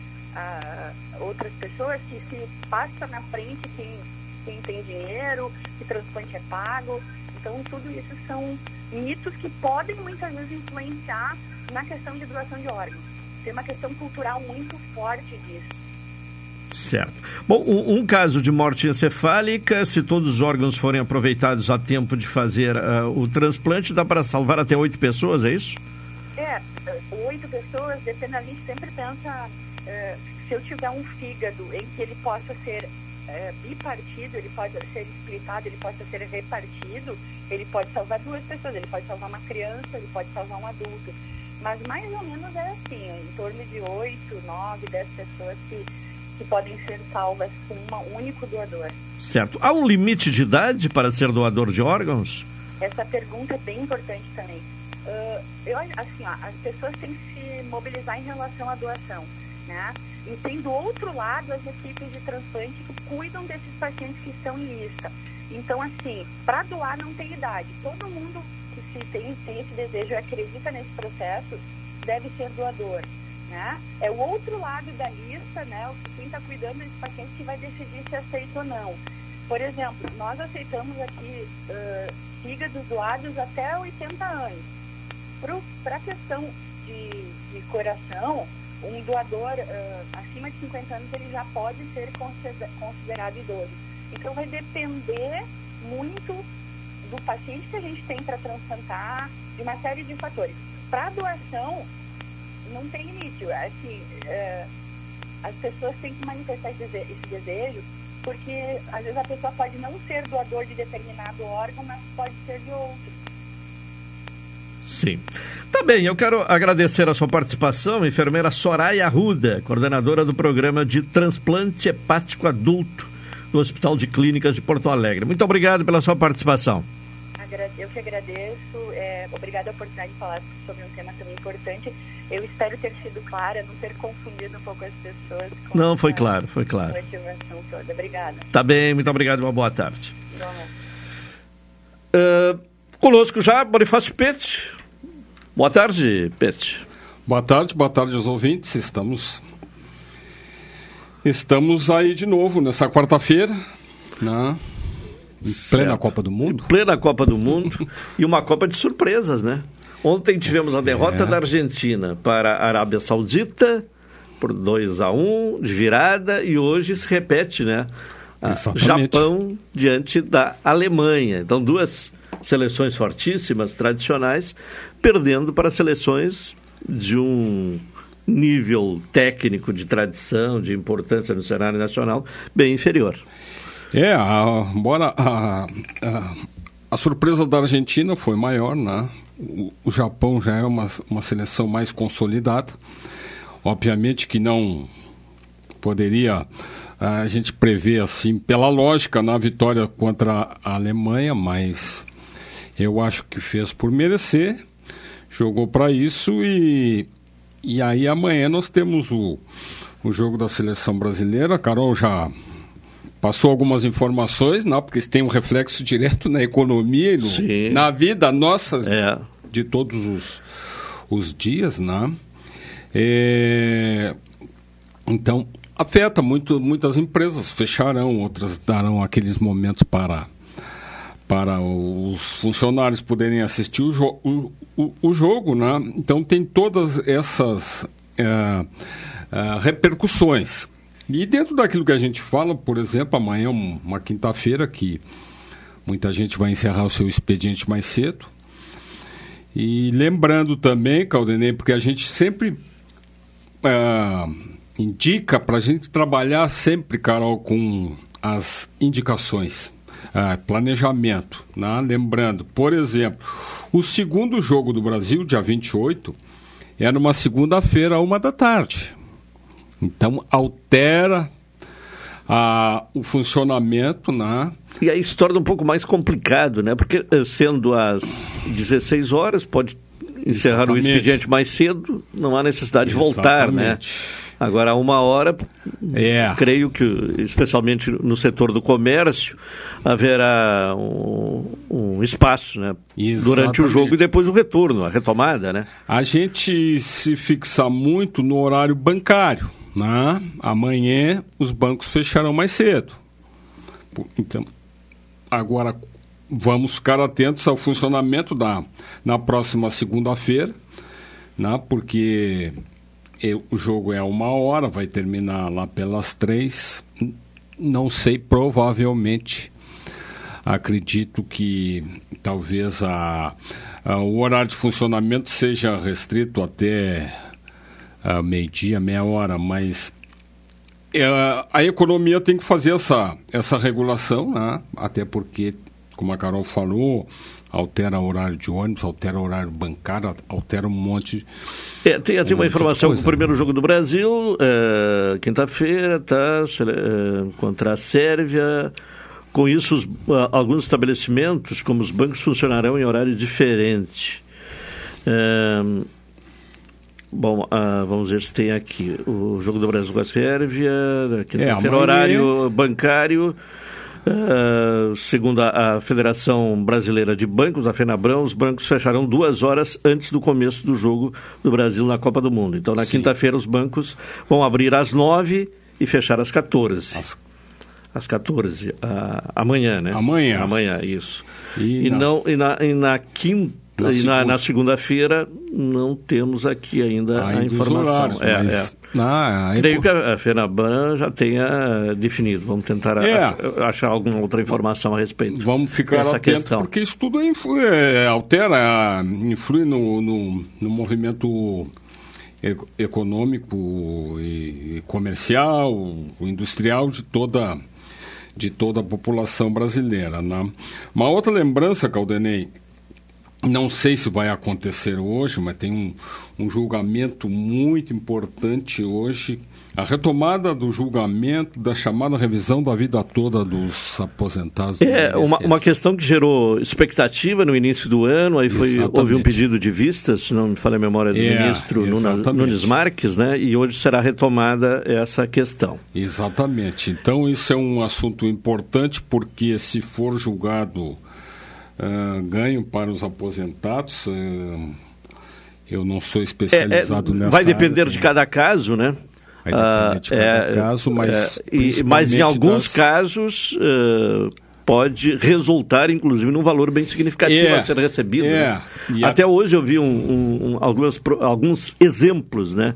outras pessoas, que se passa na frente quem, quem tem dinheiro, que transplante é pago. Então, tudo isso são mitos que podem muitas vezes influenciar na questão de doação de órgãos. Tem uma questão cultural muito forte disso. Certo. Bom, um, um, caso de morte encefálica, se todos os órgãos forem aproveitados a tempo de fazer uh, o transplante, dá para salvar até oito pessoas, é isso? É, oito pessoas, depende, a gente sempre pensa, é, se eu tiver um fígado em que ele possa ser é, bipartido, ele pode ser splitado, ele pode ser repartido, ele pode salvar duas pessoas, ele pode salvar uma criança, ele pode salvar um adulto. Mas mais ou menos é assim, em torno de oito, nove, dez pessoas que, que podem ser salvas com um único doador. Certo. Há um limite de idade para ser doador de órgãos? Essa pergunta é bem importante também. Uh, eu, assim, ó, as pessoas têm que se mobilizar em relação à doação, né? E tem do outro lado as equipes de transplante que cuidam desses pacientes que estão em lista. Então, assim, para doar não tem idade. Todo mundo que se tem, tem esse desejo e acredita nesse processo deve ser doador. Né? É o outro lado da lista, né? Quem está cuidando desses pacientes que vai decidir se aceita ou não. Por exemplo, nós aceitamos aqui uh, fígados doados até 80 anos. Para a questão de, de, coração, um doador uh, acima de 50 anos ele já pode ser considerado idoso. Então vai depender muito do paciente que a gente tem para transplantar, de uma série de fatores. Para doação, não tem limite. Assim, uh, as pessoas têm que manifestar esse desejo, porque às vezes a pessoa pode não ser doador de determinado órgão, mas pode ser de outro. Sim. Tá bem, eu quero agradecer a sua participação, enfermeira Soraya Arruda, coordenadora do programa de transplante hepático adulto do Hospital de Clínicas de Porto Alegre. Muito obrigado pela sua participação. Eu que agradeço, é, obrigada a oportunidade de falar sobre um tema tão importante. Eu espero ter sido clara, não ter confundido um pouco as pessoas. não, foi claro, foi claro. Toda. Obrigada. Tá bem, muito obrigado, uma boa tarde. Uh, conosco já, Bonifácio Pete, Boa tarde, Pet. Boa tarde, boa tarde aos ouvintes. Estamos estamos aí de novo nessa quarta-feira, né? Em plena Copa do Mundo. Em plena Copa do Mundo e uma Copa de surpresas, né? Ontem tivemos a derrota é. da Argentina para a Arábia Saudita por 2 a 1 um, de virada e hoje se repete, né? Japão diante da Alemanha. Então, duas seleções fortíssimas, tradicionais, perdendo para seleções de um nível técnico, de tradição, de importância no cenário nacional bem inferior. É, a, embora a, a, a, surpresa da Argentina foi maior, né? O, o Japão já é uma, uma seleção mais consolidada. Obviamente que não poderia a gente prever assim pela lógica na vitória contra a Alemanha, mas eu acho que fez por merecer, jogou para isso e, e aí amanhã nós temos o, o jogo da seleção brasileira. Carol já passou algumas informações, não, porque isso tem um reflexo direto na economia e no, na vida nossa é. de todos os, os dias, né? É, então, afeta muito, muitas empresas, fecharão, outras darão aqueles momentos para para os funcionários poderem assistir o, jo o, o, o jogo, né? Então tem todas essas é, é, repercussões. E dentro daquilo que a gente fala, por exemplo, amanhã, uma quinta-feira, que muita gente vai encerrar o seu expediente mais cedo. E lembrando também, Caldenei, porque a gente sempre é, indica para a gente trabalhar sempre, Carol, com as indicações. É, planejamento, né? lembrando, por exemplo, o segundo jogo do Brasil, dia 28, é numa segunda-feira, uma da tarde. Então, altera a, o funcionamento, né? E aí se torna um pouco mais complicado, né? Porque eh, sendo às 16 horas, pode encerrar Exatamente. o expediente mais cedo, não há necessidade de voltar, né? Agora, uma hora, é. creio que, especialmente no setor do comércio, haverá um, um espaço né? durante o jogo e depois o retorno, a retomada. Né? A gente se fixa muito no horário bancário. Né? Amanhã os bancos fecharão mais cedo. Então, agora vamos ficar atentos ao funcionamento da na próxima segunda-feira, né? porque o jogo é uma hora, vai terminar lá pelas três. Não sei, provavelmente. Acredito que talvez a, a o horário de funcionamento seja restrito até uh, meio-dia, meia hora, mas uh, a economia tem que fazer essa, essa regulação, né? até porque, como a Carol falou, altera o horário de ônibus, altera o horário bancário, altera um monte. É, tem, um uma informação que o primeiro jogo do Brasil, é, quinta-feira, tá, é, contra a Sérvia. Com isso, os, alguns estabelecimentos, como os bancos, funcionarão em horário diferente. É, Bom, ah, vamos ver se tem aqui o Jogo do Brasil com a Sérvia, quinta-feira, é, horário bancário. Uh, segundo a, a, Federação Brasileira de Bancos, a FENABRAM, os bancos fecharão duas horas antes do começo do jogo do Brasil na Copa do Mundo. Então, na quinta-feira, os bancos vão abrir às nove e fechar às 14. Às, às 14, uh, amanhã, né? Amanhã. Amanhã, isso. E, e não, e na, e na quinta na e na, na segunda-feira não temos aqui ainda a informação. Horários, é, mas... é. Ah, Creio que a, FENABAN já tenha definido. Vamos tentar é. achar alguma outra informação a respeito Vamos ficar dessa questão. Porque isso tudo influi, é, altera, influi no, no, no movimento econômico e comercial, industrial de toda de toda a população brasileira. Né? Uma outra lembrança, Caldenei, não sei se vai acontecer hoje, mas tem um, um julgamento muito importante hoje. A retomada do julgamento da chamada revisão da vida toda dos aposentados. É, uma, uma questão que gerou expectativa no início do ano, aí foi, houve um pedido de vistas, se não me falha a memória, do é, ministro Nunes Marques, né? E hoje será retomada essa questão. Exatamente. Então, isso é um assunto importante, porque se for julgado uh, ganho para os aposentados. Uh, eu não sou especializado é, é, nessa Vai depender área, de cada caso, né? Vai depender de cada é, caso, mas. É, e, mas em alguns das... casos. Uh, pode resultar, inclusive, num valor bem significativo é, a ser recebido. É, né? Até a... hoje eu vi um, um, um, algumas, alguns exemplos né,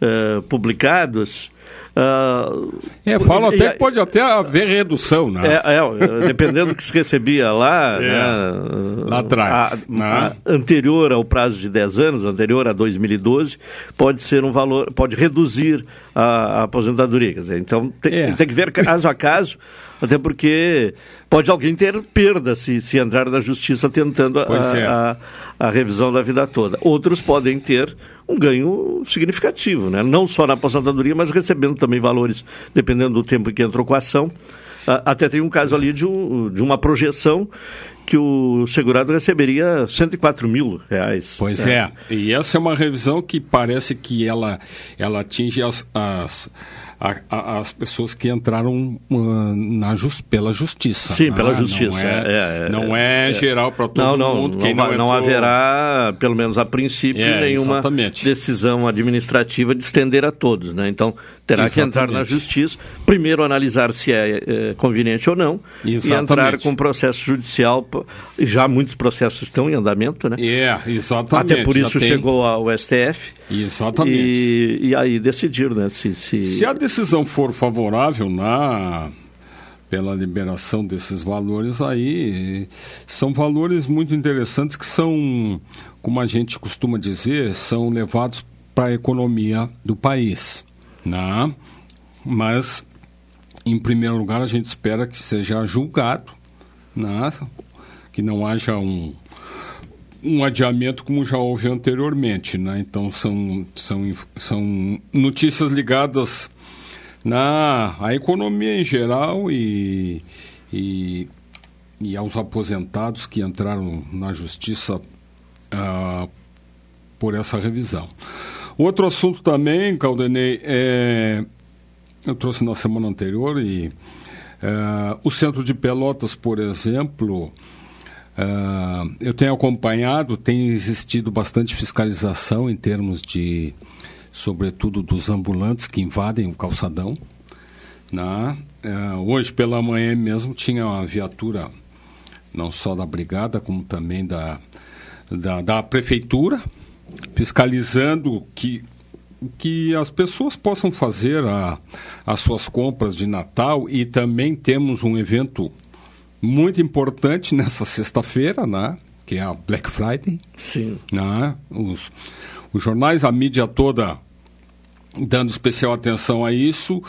uh, publicados Uh, é, falam até que pode até haver redução, né? É, é dependendo do que se recebia lá, é, né, lá atrás. A, né? a, anterior ao prazo de 10 anos, anterior a 2012, pode ser um valor, pode reduzir a, a aposentadoria. Dizer, então tem, é. tem que ver caso a caso, até porque pode alguém ter perda se, se entrar na justiça tentando a, é. a, a, revisão da vida toda. Outros podem ter um ganho significativo, né? não só na aposentadoria, mas recebendo também valores, dependendo do tempo em que entrou com a ação. Até tem um caso ali de, um, de uma projeção que o segurado receberia 104 mil reais. Pois é. é. E essa é uma revisão que parece que ela, ela atinge as, as a, a, as pessoas que entraram uh, na just, pela justiça. Sim, pela ah, justiça. Não é, é, não é, geral para todo não, não, mundo. Não, Quem não, não, não haverá, pelo menos a princípio, É, nenhuma exatamente. decisão administrativa de estender a todos. Né? Então, terá que entrar na Exatamente. justiça, primeiro analisar se é, é, conveniente ou não, e Exatamente. entrar com processo judicial. Já muitos processos estão em andamento, né? É, exatamente. Até por isso tem- chegou ao STF. Exatamente. E, e aí decidir, né? Se, se... Se decisão for favorável na pela liberação desses valores aí, são valores muito interessantes que são, como a gente costuma dizer, são levados para a economia do país, né? Mas em primeiro lugar a gente espera que seja julgado, né? Que não haja um um adiamento como já houve anteriormente, né? Então são, são, são notícias ligadas na à economia em geral e, e, e aos aposentados que entraram na justiça ah, por essa revisão. Outro assunto também, Caldenei, é, eu trouxe na semana anterior e é, o centro de Pelotas, por exemplo, ah, eu tenho acompanhado, tem existido bastante fiscalização em termos de, sobretudo, dos ambulantes que invadem o calçadão. Né? Ah, hoje pela manhã mesmo tinha uma viatura, não só da brigada, como também da, da, da prefeitura, fiscalizando que que as pessoas possam fazer a, as suas compras de Natal e também temos um evento muito importante nessa sexta-feira, né? Que é a Black Friday. Sim. Né? Os, os jornais, a mídia toda dando especial atenção a isso.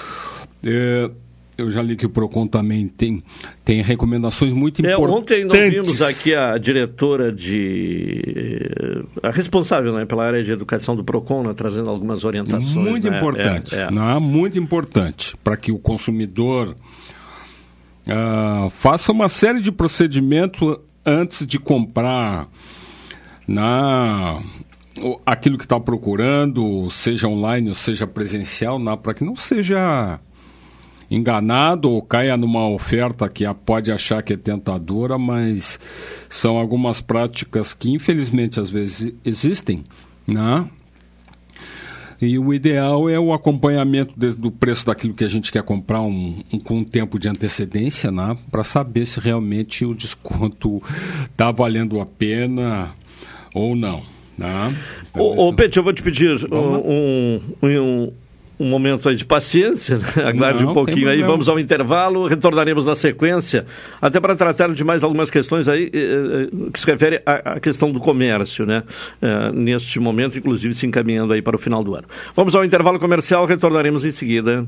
É, eu já li que o Procon também tem, tem recomendações muito É, importantes. ontem nós vimos aqui a diretora de. a responsável né, pela área de educação do PROCON, né, trazendo algumas orientações. Muito né? importante, É, é. né? muito importante para que o consumidor ah, faça uma série de procedimentos antes de comprar na aquilo que está procurando, seja online ou seja presencial, para que não seja enganado ou caia numa oferta que pode achar que é tentadora, mas são algumas práticas que infelizmente às vezes existem, né? E o ideal é o acompanhamento do preço daquilo que a gente quer comprar um, um- com um tempo de antecedência, né? Para saber se realmente o desconto está valendo a pena ou não. Né? Então, Ô, ô Pete, eu vou te pedir um, um, um, momento aí de paciência, né? aguarde Não, um pouquinho aí, vamos ao intervalo, retornaremos na sequência, até para tratar de mais algumas questões aí, eh, eh, que se refere à, à questão do comércio, né? Eh, neste momento, inclusive se encaminhando aí para o final do ano. Vamos ao intervalo comercial, retornaremos em seguida.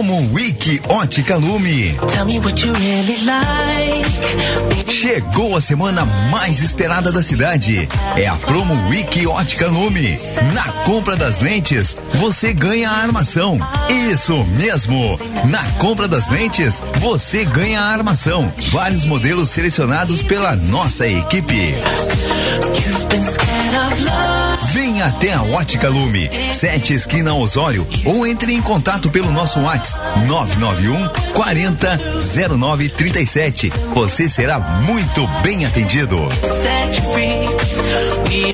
Promo Week Ótica Lume. Chegou a semana mais esperada da cidade. É a Promo Week Ótica Lume. Na compra das lentes, você ganha a armação. Isso mesmo! Na compra das lentes, você ganha a armação. Vários modelos selecionados pela nossa equipe. Venha até a Ótica Lume, 7 esquina Osório, ou entre em contato pelo nosso WhatsApp 991 40 0937. Você será muito bem atendido.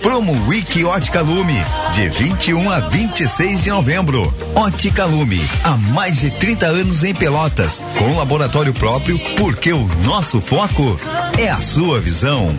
Promo Week Ótica Lume, de 21 a 26 de novembro. Ótica Lume, há mais de 30 anos em Pelotas, com laboratório próprio, porque o nosso foco é a sua visão.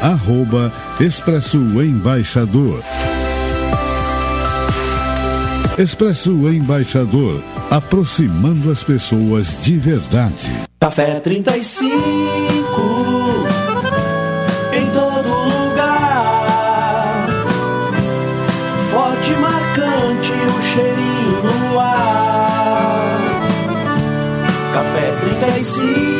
arroba Expresso Embaixador. Expresso Embaixador, aproximando as pessoas de verdade. Café 35 em todo lugar. Forte, marcante, o cheirinho no ar. Café 35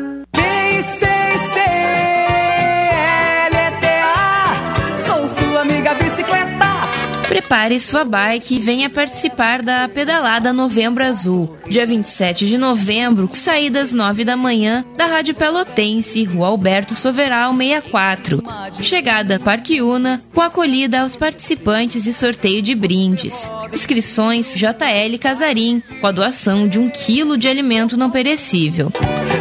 Prepare sua bike e venha participar da Pedalada Novembro Azul, dia 27 de novembro, saídas às 9 da manhã, da Rádio Pelotense, Rua Alberto Soveral 64. Chegada Parque Una, com acolhida aos participantes e sorteio de brindes. Inscrições JL Casarim, com a doação de um quilo de alimento não perecível.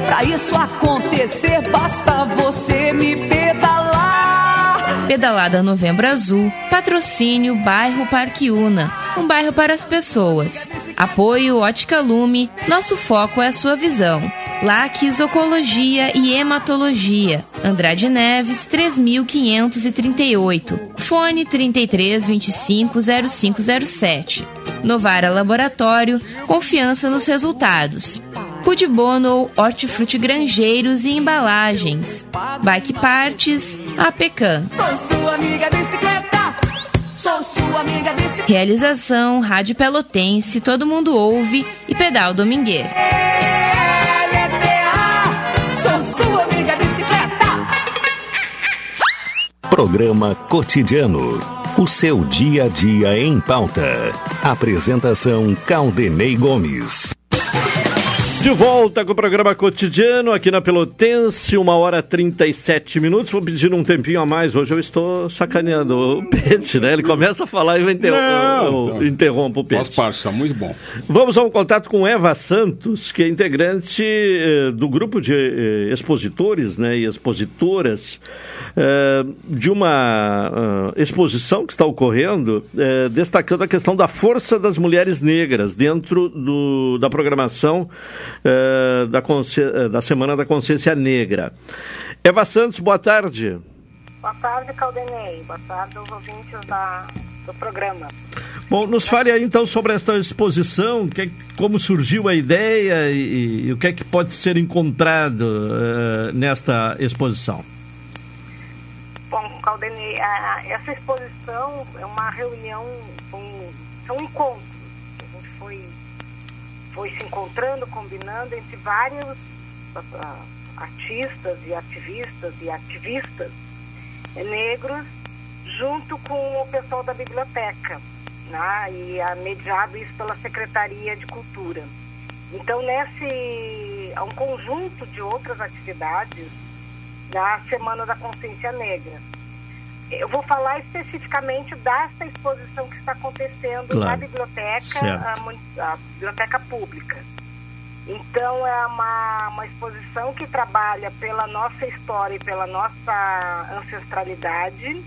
Pra isso acontecer, basta você me pedalar. Pedalada Novembro Azul, patrocínio Bairro Parque Una, um bairro para as pessoas. Apoio Ótica Lume, nosso foco é a sua visão. Laques Ocologia e Hematologia, Andrade Neves 3538, fone 33 25 0507. Novara Laboratório, confiança nos resultados. Pudibono, Hortifruti Grangeiros e Embalagens. Bike Partes, APECAM. Sou sua amiga bicicleta. Sou sua amiga bicicleta. Realização Rádio Pelotense, Todo Mundo Ouve e Pedal Domingueiro. Sou sua amiga bicicleta. Programa Cotidiano. O seu dia a dia em pauta. Apresentação Caldenei Gomes. De volta com o programa cotidiano aqui na Pelotense, uma hora 37 minutos. Vou pedir um tempinho a mais. Hoje eu estou sacaneando o Pete, né? Ele começa a falar e eu, interrom eu interrompo o Pete. Faz parte, está muito bom. Vamos ao contato com Eva Santos, que é integrante eh, do grupo de eh, expositores né, e expositoras eh, de uma eh, exposição que está ocorrendo, eh, destacando a questão da força das mulheres negras dentro do, da programação eh, da, consci- eh, da Semana da Consciência Negra. Eva Santos, boa tarde. Boa tarde, Caldenei. Boa tarde aos ouvintes da, do programa. Bom, nos fale aí então sobre esta exposição, que, é- como surgiu a ideia e, e o que é que pode ser encontrado eh, nesta exposição. Bom, Caldenei, essa exposição é uma reunião, um, que A gente foi, foi se encontrando, combinando entre vários ah, artistas e ativistas e ativistas negros, junto com o pessoal da biblioteca, né? e é mediado isso pela Secretaria de Cultura. Então, nesse, há um conjunto de outras atividades da Semana da Consciência Negra. Eu vou falar especificamente dessa exposição que está acontecendo na Claro. biblioteca, Certo. a, a biblioteca pública. Então é uma, uma exposição que trabalha pela nossa história e pela nossa ancestralidade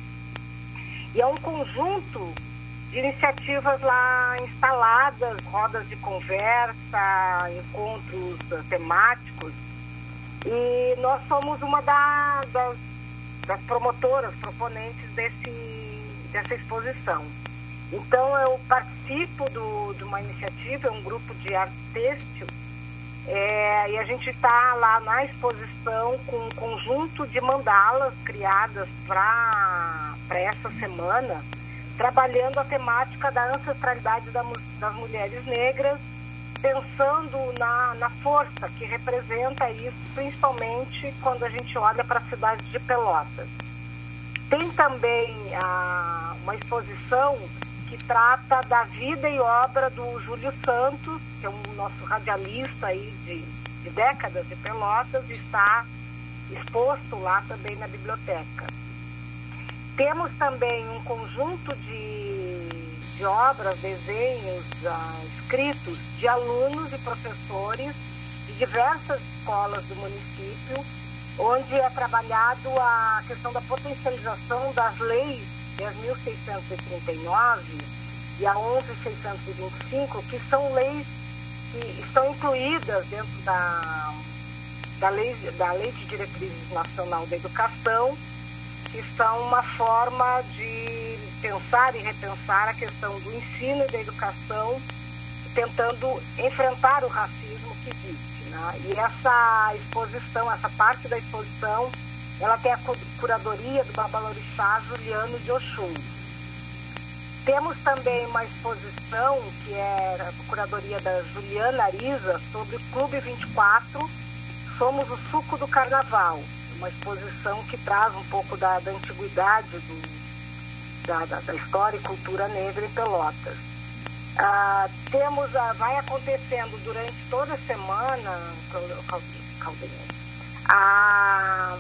e é um conjunto de iniciativas lá instaladas, rodas de conversa, encontros eh, temáticos e nós somos uma da- das, das promotoras, proponentes desse, dessa exposição. Então eu participo do, de uma iniciativa, é um grupo de arte têxtil, é, e a gente está lá na exposição com um conjunto de mandalas criadas para essa semana, trabalhando a temática da ancestralidade da das mulheres negras, pensando na, na força que representa isso, principalmente quando a gente olha para a cidade de Pelotas. Tem também ah, uma exposição que trata da vida e obra do Júlio Santos, que é um nosso radialista aí de, de décadas de Pelotas, e está exposto lá também na biblioteca. Temos também um conjunto de, de obras, desenhos, ah, escritos de alunos e professores de diversas escolas do município, onde é trabalhado a questão da potencialização das leis 10.639 e a 11.625, que são leis que estão incluídas dentro da, da, lei, da Lei de Diretrizes Nacional da Educação, que são uma forma de pensar e repensar a questão do ensino e da educação, tentando enfrentar o racismo que existe. Né? E essa exposição, essa parte da exposição, ela tem a cu- curadoria do babalorixá Juliano de Oxum. Temos também uma exposição que é a curadoria da Juliana Arisa sobre o Clube 24, Somos o Suco do Carnaval, uma exposição que traz um pouco da, da antiguidade do, da, da- da história e cultura negra em Pelotas. Ah, temos, a- vai acontecendo durante toda a semana, Cal- Cal- Caldenei, a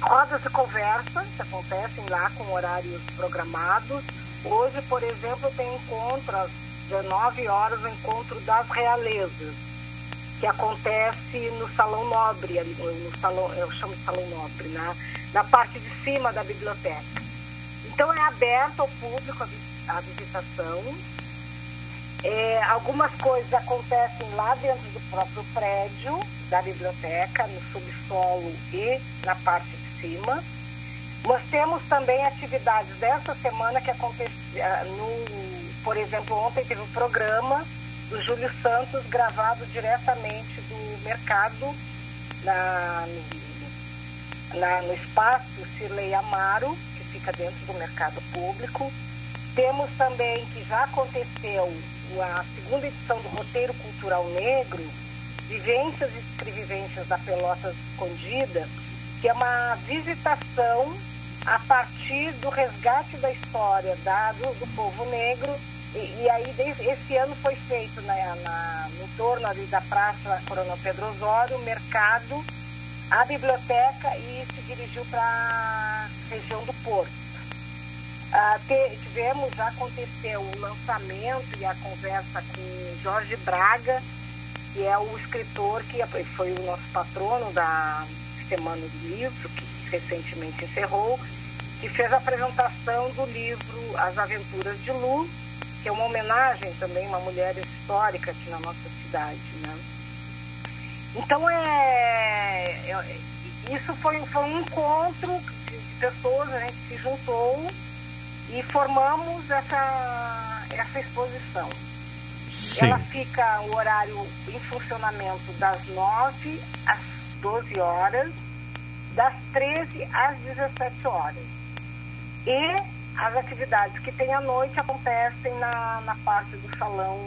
rodas de conversa que acontecem lá com horários programados. Hoje, por exemplo, tem encontro às 19 horas, o encontro das realezas, que acontece no Salão Nobre, no salão, eu chamo de Salão Nobre, né? na parte de cima da biblioteca. Então é aberto ao público a, vi- a visitação. É, algumas coisas acontecem lá dentro do próprio prédio da biblioteca, no subsolo e na parte de cima. Nós temos também atividades dessa semana que aconteceram, no, por exemplo, ontem teve um programa do Júlio Santos gravado diretamente do mercado na, na- no espaço Cirlei Amaro, fica dentro do mercado público. Temos também que já aconteceu a segunda edição do Roteiro Cultural Negro, Vivências e Escrevivências da Pelotas Escondida, que é uma visitação a partir do resgate da história da- do, do povo negro E, e aí, desde, esse ano foi feito na, na, no entorno ali da Praça Coronel Pedro Osório, o mercado, a biblioteca e se dirigiu para a região do Porto. Ah, te, tivemos, já aconteceu o lançamento e a conversa com Jorge Braga, que é o escritor que foi o nosso patrono da Semana do Livro, que recentemente encerrou, que fez a apresentação do livro As Aventuras de Lu, que é uma homenagem também a uma mulher histórica aqui na nossa cidade, né? Então é, é isso foi, foi um encontro de, de pessoas, a gente se juntou e formamos essa, essa exposição. Sim. Ela fica o horário em funcionamento das 9 às 12 horas, das 13 às 17 horas. E as atividades que tem à noite acontecem na, na parte do salão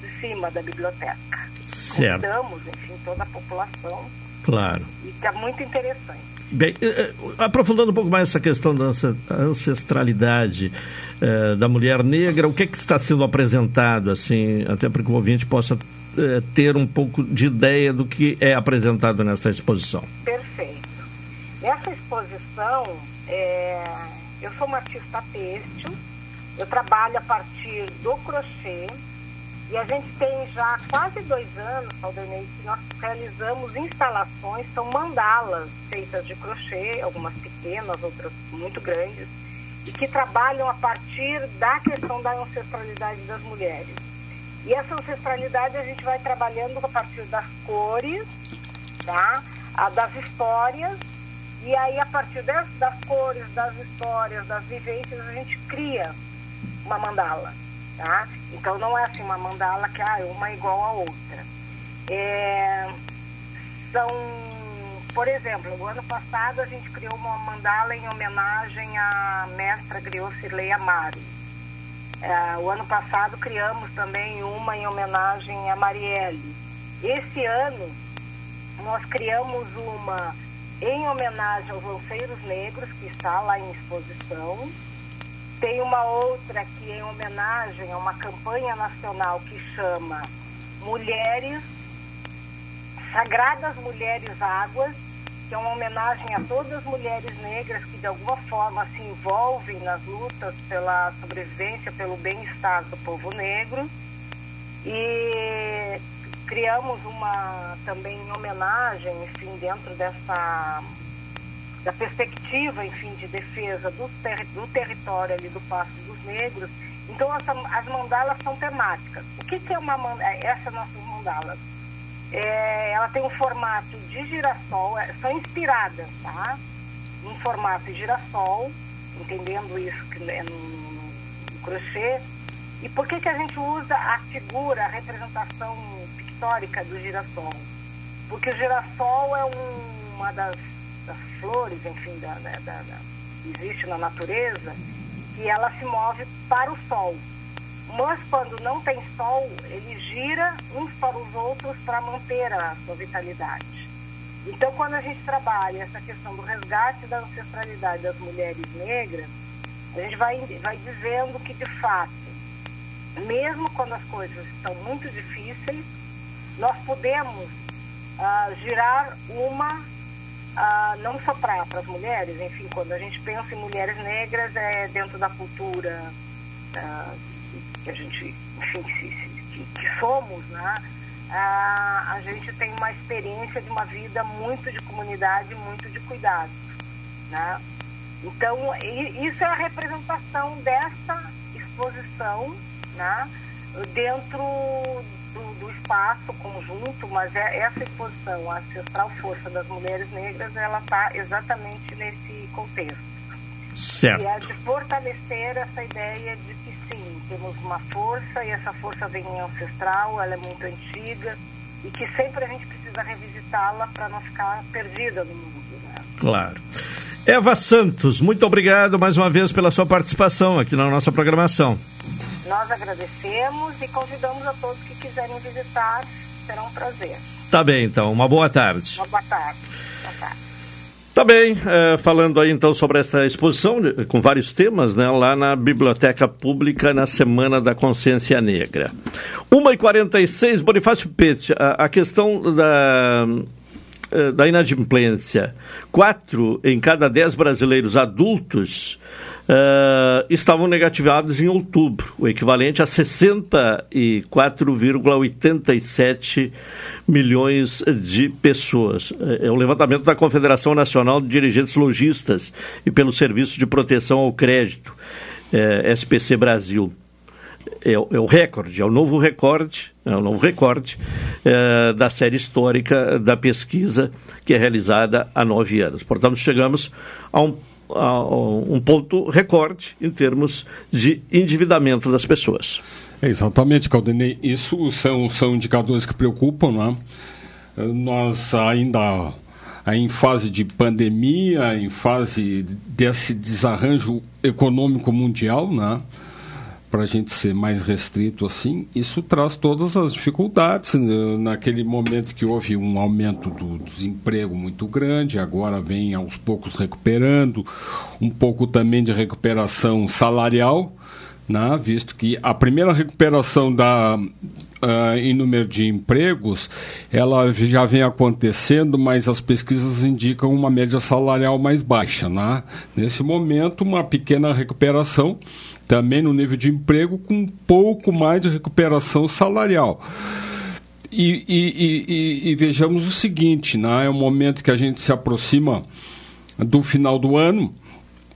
de cima da biblioteca. Convidamos, enfim, toda a população. Claro. E está muito interessante. Bem, eh, eh, aprofundando um pouco mais essa questão da ancestralidade eh, da mulher negra, o que, é que está sendo apresentado, assim, até para que o ouvinte possa eh, ter um pouco de ideia do que é apresentado nessa exposição? Perfeito. Nessa exposição, é, eu sou uma artista têxtil, eu trabalho a partir do crochê e a gente tem já quase dois anos, Aldernei, que nós realizamos instalações, são mandalas feitas de crochê, algumas pequenas, outras muito grandes, e que trabalham a partir da questão da ancestralidade das mulheres. E essa ancestralidade a gente vai trabalhando a partir das cores, tá? A, das histórias e aí, a partir das, das cores, das histórias, das vivências, a gente cria uma mandala, tá? Então, não é assim uma mandala que ah, uma é igual a outra. É, são, por exemplo, no ano passado a gente criou uma mandala em homenagem à mestra griot Cirlei Amaro. É, o ano passado criamos também uma em homenagem a Marielle. Esse ano nós criamos uma em homenagem aos lanceiros negros, que está lá em exposição. Tem uma outra que é em homenagem a uma campanha nacional que chama Mulheres, Sagradas Mulheres Águas, que é uma homenagem a todas as mulheres negras que de alguma forma se envolvem nas lutas pela sobrevivência, pelo bem-estar do povo negro. E criamos uma também em homenagem, enfim, dentro dessa da perspectiva, enfim, de defesa do, ter, do território ali do Passo dos Negros. Então, essa, as mandalas são temáticas. O que, que é uma é, essa nossas mandalas? É, ela tem um formato de girassol, é, são inspiradas, tá? Um formato de girassol, entendendo isso que é no, no crochê. E por que, que a gente usa a figura, a representação histórica do girassol. Porque o girassol é um, uma das, das, flores, enfim, da, da, da, existe na natureza, e ela se move para o sol. Mas quando não tem sol, ele gira uns para os outros para manter a sua vitalidade. Então, quando a gente trabalha essa questão do resgate da ancestralidade das mulheres negras, a gente vai, vai dizendo que, de fato, mesmo quando as coisas estão muito difíceis, nós podemos ah, girar uma, ah, não só para as mulheres, enfim, quando a gente pensa em mulheres negras, é dentro da cultura ah, que a gente, enfim, que, que somos, né? a gente tem uma experiência de uma vida muito de comunidade, muito de cuidado, né? Então, isso é a representação dessa exposição, né? Dentro do, do espaço conjunto, mas é essa exposição, a ancestral força das mulheres negras, ela está exatamente nesse contexto. Certo. E é de fortalecer essa ideia de que sim, temos uma força e essa força vem ancestral, ela é muito antiga e que sempre a gente precisa revisitá-la para não ficar perdida no mundo. Né? Claro. Eva Santos, muito obrigado mais uma vez pela sua participação aqui na nossa programação. Nós agradecemos e convidamos a todos que quiserem visitar, será um prazer. Tá bem, então. Uma boa tarde. Uma boa tarde. Boa tarde. Tá bem, eh, falando aí então sobre esta exposição, com vários temas, né, lá na Biblioteca Pública na Semana da Consciência Negra. 1h46, Bonifácio Pete, a, a questão da, eh, da inadimplência. Quatro em cada dez brasileiros adultos eh, estavam negativados em outubro, o equivalente a 64,87 milhões de pessoas. É é o levantamento da Confederação Nacional de Dirigentes Logistas e pelo Serviço de Proteção ao Crédito, eh, SPC Brasil. É, é o recorde, é o novo recorde, é o novo recorde eh, da série histórica da pesquisa que é realizada há nove anos. Portanto, chegamos a um, um ponto recorde em termos de endividamento das pessoas. É, exatamente, Caldenei. Isso são, são indicadores que preocupam, né? Eh, Nós ainda em fase de pandemia, em fase desse desarranjo econômico mundial, né? Para a gente ser mais restrito assim, isso traz todas as dificuldades. né? Naquele momento que houve um aumento do desemprego muito grande, agora vem aos poucos recuperando, um pouco também de recuperação salarial né, visto que a primeira recuperação da ah, em número de empregos ela já vem acontecendo, mas as pesquisas indicam uma média salarial mais baixa. Né? Nesse momento, uma pequena recuperação também no nível de emprego, com um pouco mais de recuperação salarial. E, e- e- e- vejamos o seguinte, né? é um momento que a gente se aproxima do final do ano,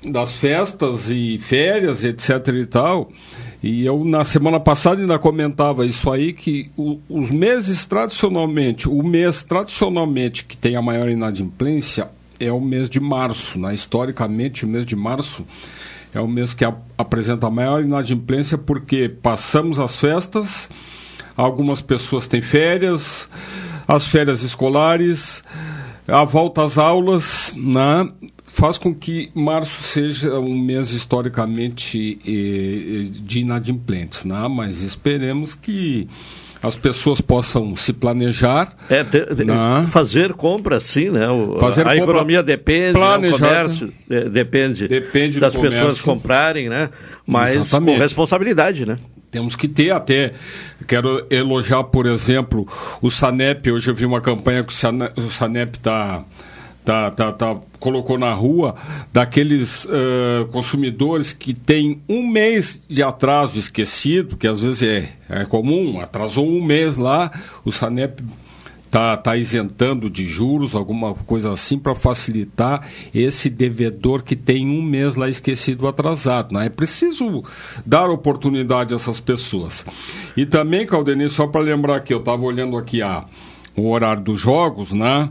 das festas e férias, etc e tal. E eu na semana passada ainda comentava isso aí que o- os meses tradicionalmente, o mês tradicionalmente que tem a maior inadimplência é o mês de março, né? Historicamente, o mês de março é o mês que apresenta a maior inadimplência porque passamos as festas, algumas pessoas têm férias, as férias escolares, a volta às aulas, né, faz com que março seja um mês historicamente eh, eh, de inadimplentes, né, mas esperemos que as pessoas possam se planejar. É, te- te- né, fazer compra, sim, né? O- Fazer a economia depende, né? o planejada. comércio depende, Depende das pessoas comprarem, né? Mas Exatamente. com responsabilidade, né? Temos que ter até. Quero elogiar, por exemplo, o Sanep. Hoje eu vi uma campanha que o Sane- o Sanep tá, tá, tá, tá- colocou na rua daqueles ãh, consumidores que têm um mês de atraso esquecido, que às vezes é, é comum, atrasou um mês lá, o Sanep tá, tá isentando de juros, alguma coisa assim, para facilitar esse devedor que tem um mês lá esquecido atrasado. Né? É preciso dar oportunidade a essas pessoas. E também, Caldenir, só para lembrar que eu estava olhando aqui a, o horário dos jogos, né?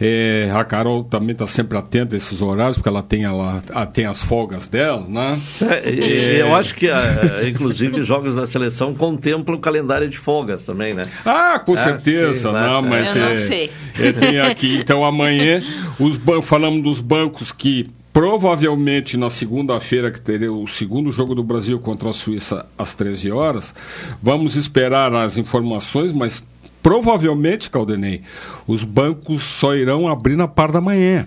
É, a Carol também está sempre atenta a esses horários, porque ela tem, ela, tem as folgas dela, né? É, e eu acho que, ah, inclusive, jogos da seleção contemplam o calendário de folgas também, né? Ah, com Ah, certeza, sim, não, né? mas Eu não é, sei. é, tem aqui. Então amanhã os falamos dos bancos que provavelmente na segunda-feira que terá o segundo jogo do Brasil contra a Suíça às 13 horas, vamos esperar as informações, mas provavelmente, Caldenei, os bancos só irão abrir na par da manhã.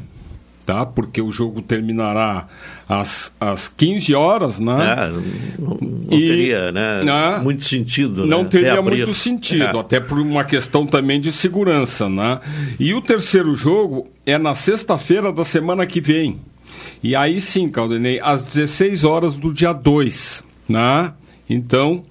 Tá? Porque o jogo terminará às, às 15 horas, né? É, não, não teria né, né? muito sentido. Não né, teria reabrir. muito sentido, É. até por uma questão também de segurança, né? E o terceiro jogo é na sexta-feira da semana que vem. E aí sim, Caldenei, às 16 horas do dia 2, né? Então,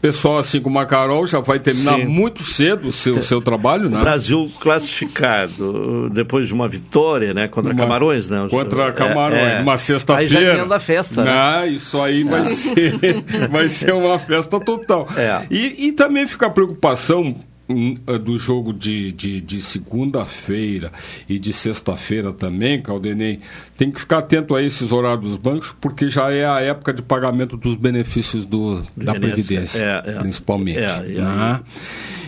pessoal assim como a Carol já vai terminar Sim. muito cedo o seu, seu trabalho, né? O Brasil classificado depois de uma vitória, né, contra Uma- Camarões, né? Contra Camarões, É, é. uma Aí sexta-feira. já emenda a festa, né? Ah, isso aí vai, ser, vai ser uma festa total. É. E, e também fica a preocupação do jogo de, de, de segunda-feira e de sexta-feira também, Caldenei, tem que ficar atento a esses horários dos bancos, porque já é a época de pagamento dos benefícios do, da Previdência, é, é. principalmente. É, aí- né?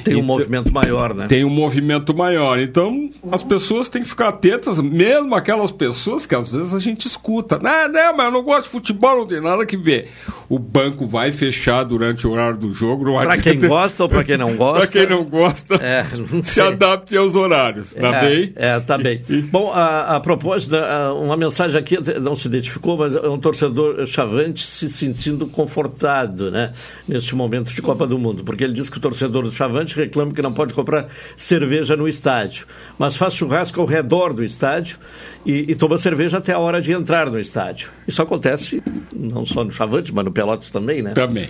Tem um movimento maior, né? Tem um movimento maior. Então, as pessoas têm que ficar atentas, mesmo aquelas pessoas que às vezes a gente escuta. Não, não, mas eu não gosto de futebol, não tem nada que ver. O banco vai fechar durante o horário do jogo. Para quem gosta ou para quem não gosta? para quem não gosta, é, não se adapte aos horários. Tá é, bem? É, tá bem. Bom, a, a propósito, uma mensagem aqui, não se identificou, mas é um torcedor chavante se sentindo confortado, né? Neste momento de Copa do Mundo. Porque ele diz que o torcedor do chavante reclama que não pode comprar cerveja no estádio, mas faz churrasco ao redor do estádio e, e toma cerveja até a hora de entrar no estádio. Isso acontece não só no Chavante, mas no Pelotas também, né? Também.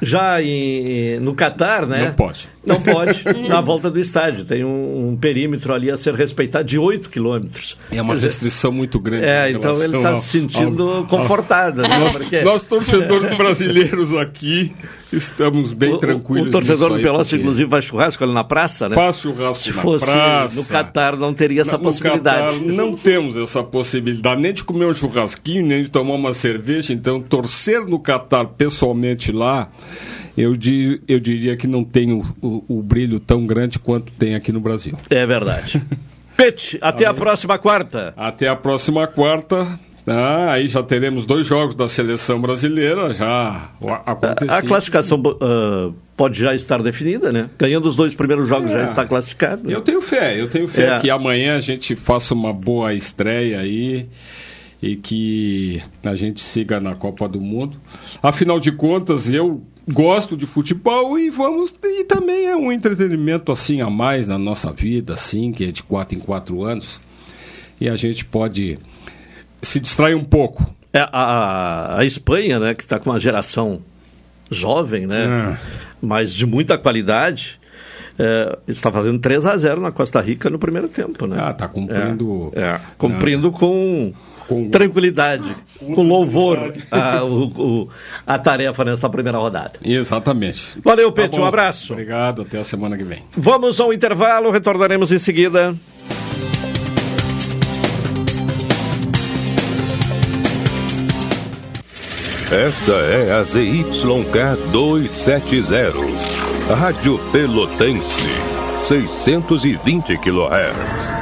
Já em, no Catar, né? Não pode. Não pode, na volta do estádio. Tem um, um, perímetro ali a ser respeitado de 8 quilômetros. É uma restrição muito grande. É, então ele está se sentindo ao, confortado. Ao, né? nós, Porque... nós, torcedores brasileiros aqui, estamos bem o, tranquilos. O, torcedor do Pelotas, porque... inclusive, faz churrasco ali na praça, né? Faz churrasco Se na fosse praça. no Catar, não teria essa no possibilidade. Catar, não temos essa possibilidade, nem de comer um churrasquinho, nem de tomar uma cerveja. Então, torcer no Catar pessoalmente lá eu, eu diria que não tem o, o, o, brilho tão grande quanto tem aqui no Brasil. É verdade. Pete, até a próxima quarta. Até a próxima quarta. Ah, aí já teremos dois jogos da seleção brasileira, já aconteceu. A, a classificação uh, pode já estar definida, né? Ganhando os dois primeiros jogos é. já está classificado. Né? Eu tenho fé, eu tenho fé é. que amanhã a gente faça uma boa estreia aí e que a gente siga na Copa do Mundo. Afinal de contas, eu gosto de futebol e vamos e também é um entretenimento assim a mais na nossa vida assim que é de quatro em quatro anos e a gente pode se distrair um pouco é a, a Espanha né que está com uma geração jovem né é. mas de muita qualidade é, está fazendo 3 a 0 na Costa Rica no primeiro tempo né ah tá cumprindo é, é cumprindo com com tranquilidade, com louvor a, o, o, a tarefa nesta primeira rodada. Exatamente. Valeu, Pete, tá um abraço. Obrigado, até a semana que vem. Vamos ao intervalo, retornaremos em seguida. Esta é a ZYK 270, Rádio Pelotense, 620 kHz.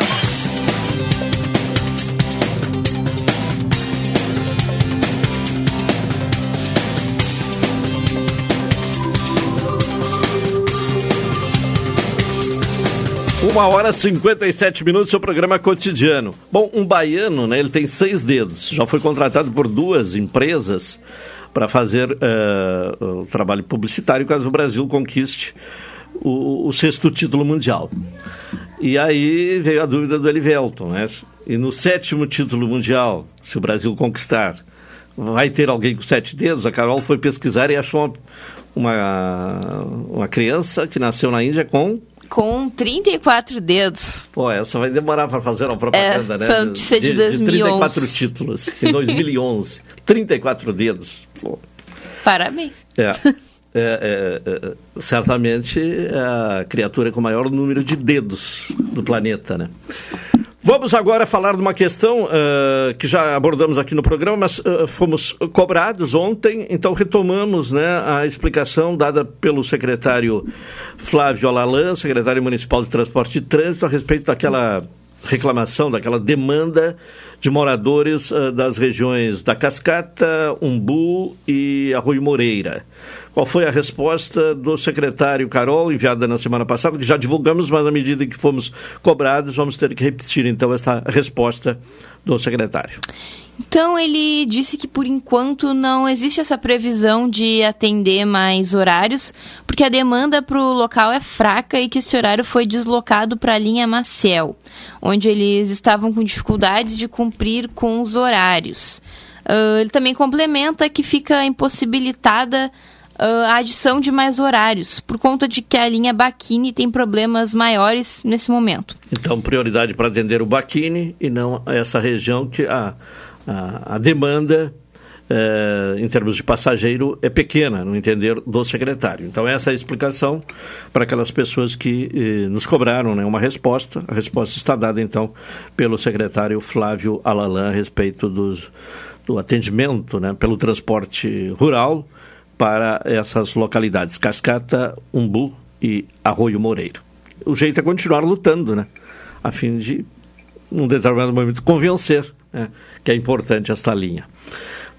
Uma hora e 57 minutos, seu programa cotidiano. Bom, um baiano, né, ele tem seis dedos. Já foi contratado por duas empresas para fazer uh, o trabalho publicitário caso o Brasil conquiste o, o, sexto título mundial. E aí veio a dúvida do Elivelton, né? E no sétimo título mundial, se o Brasil conquistar, vai ter alguém com sete dedos? A Carol foi pesquisar e achou uma, uma criança que nasceu na Índia com com 34 dedos. Pô, essa vai demorar para fazer uma propaganda, é, né? Foi de, de, de 2011. 34 títulos, em 2011. 34 dedos. Pô. Parabéns. É. É, é, é, certamente é a criatura com o maior número de dedos do planeta, né? Vamos agora falar de uma questão uh, que já abordamos aqui no programa, mas uh, fomos cobrados ontem, então retomamos né, a explicação dada pelo secretário Flávio Alalan, secretário municipal de Transporte e Trânsito, a respeito daquela reclamação, daquela demanda de moradores uh, das regiões da Cascata, Umbu e Arroio Moreira. Qual foi a resposta do secretário Carol, enviada na semana passada, que já divulgamos, mas na medida que fomos cobrados, vamos ter que repetir então esta resposta do secretário. Então ele disse que por enquanto não existe essa previsão de atender mais horários, porque a demanda para o local é fraca e que esse horário foi deslocado para a linha Maciel, onde eles estavam com dificuldades de cumprir com os horários. Uh, ele também complementa que fica impossibilitada uh, a adição de mais horários, por conta de que a linha Baquini tem problemas maiores nesse momento. Então, prioridade para atender o Baquini e não essa região que a, a, a demanda é, em termos de passageiro, é pequena, no entender do secretário. Então, essa é a explicação para aquelas pessoas que eh, nos cobraram né, uma resposta. A resposta está dada, então, pelo secretário Flávio Alalan a respeito dos, do atendimento né, pelo transporte rural para essas localidades, Cascata, Umbu e Arroio Moreiro. O jeito é continuar lutando, né? A fim de, num determinado momento, convencer né, que é importante esta linha.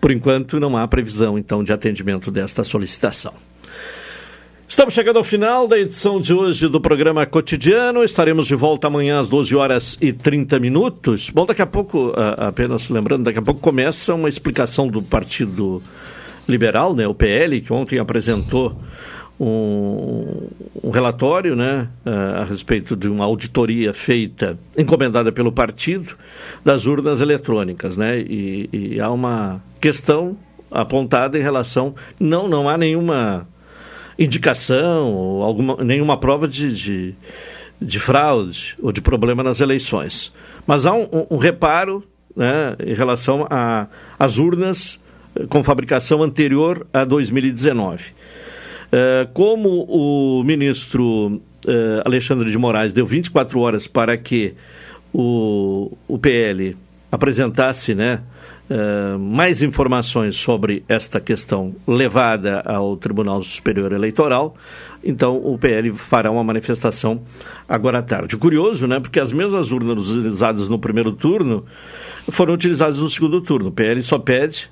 Por enquanto, não há previsão, então, de atendimento desta solicitação. Estamos chegando ao final da edição de hoje do programa Cotidiano. Estaremos de volta amanhã às 12 horas e 30 minutos. Bom, daqui a pouco, apenas lembrando, daqui a pouco começa uma explicação do Partido Liberal, né, o PL, que ontem apresentou um, um relatório né, a, respeito de uma auditoria feita, encomendada pelo partido, das urnas eletrônicas. Né, e, e há uma questão apontada em relação. Não, não há nenhuma indicação ou alguma, nenhuma prova de, de, de fraude ou de problema nas eleições. Mas há um, um, reparo né, em relação às urnas com fabricação anterior a 2019. Eh, como o ministro eh, Alexandre de Moraes deu 24 horas para que o, o PL apresentasse né, eh, mais informações sobre esta questão levada ao Tribunal Superior Eleitoral, então o PL fará uma manifestação agora à tarde. Curioso, né? Porque as mesmas urnas utilizadas no primeiro turno foram utilizadas no segundo turno. O PL só pede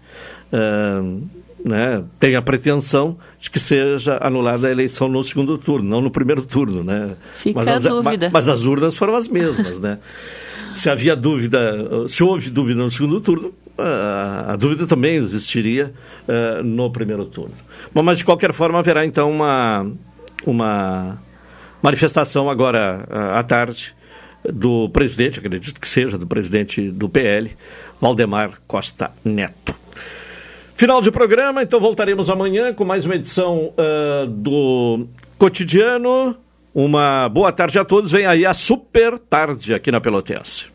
uh, né, tem a pretensão de que seja anulada a eleição no segundo turno, não no primeiro turno. Né? Fica mas a as, dúvida. Mas, as urnas foram as mesmas. né? Se havia dúvida, se houve dúvida no segundo turno, a, a dúvida também existiria uh, no primeiro turno. Bom, mas de qualquer forma haverá então uma, uma manifestação agora uh, à tarde do presidente, acredito que seja do presidente do PL, Valdemar Costa Neto. Final de programa, então voltaremos amanhã com mais uma edição uh, do Cotidiano. Uma boa tarde a todos. Vem aí a super tarde aqui na Pelotense.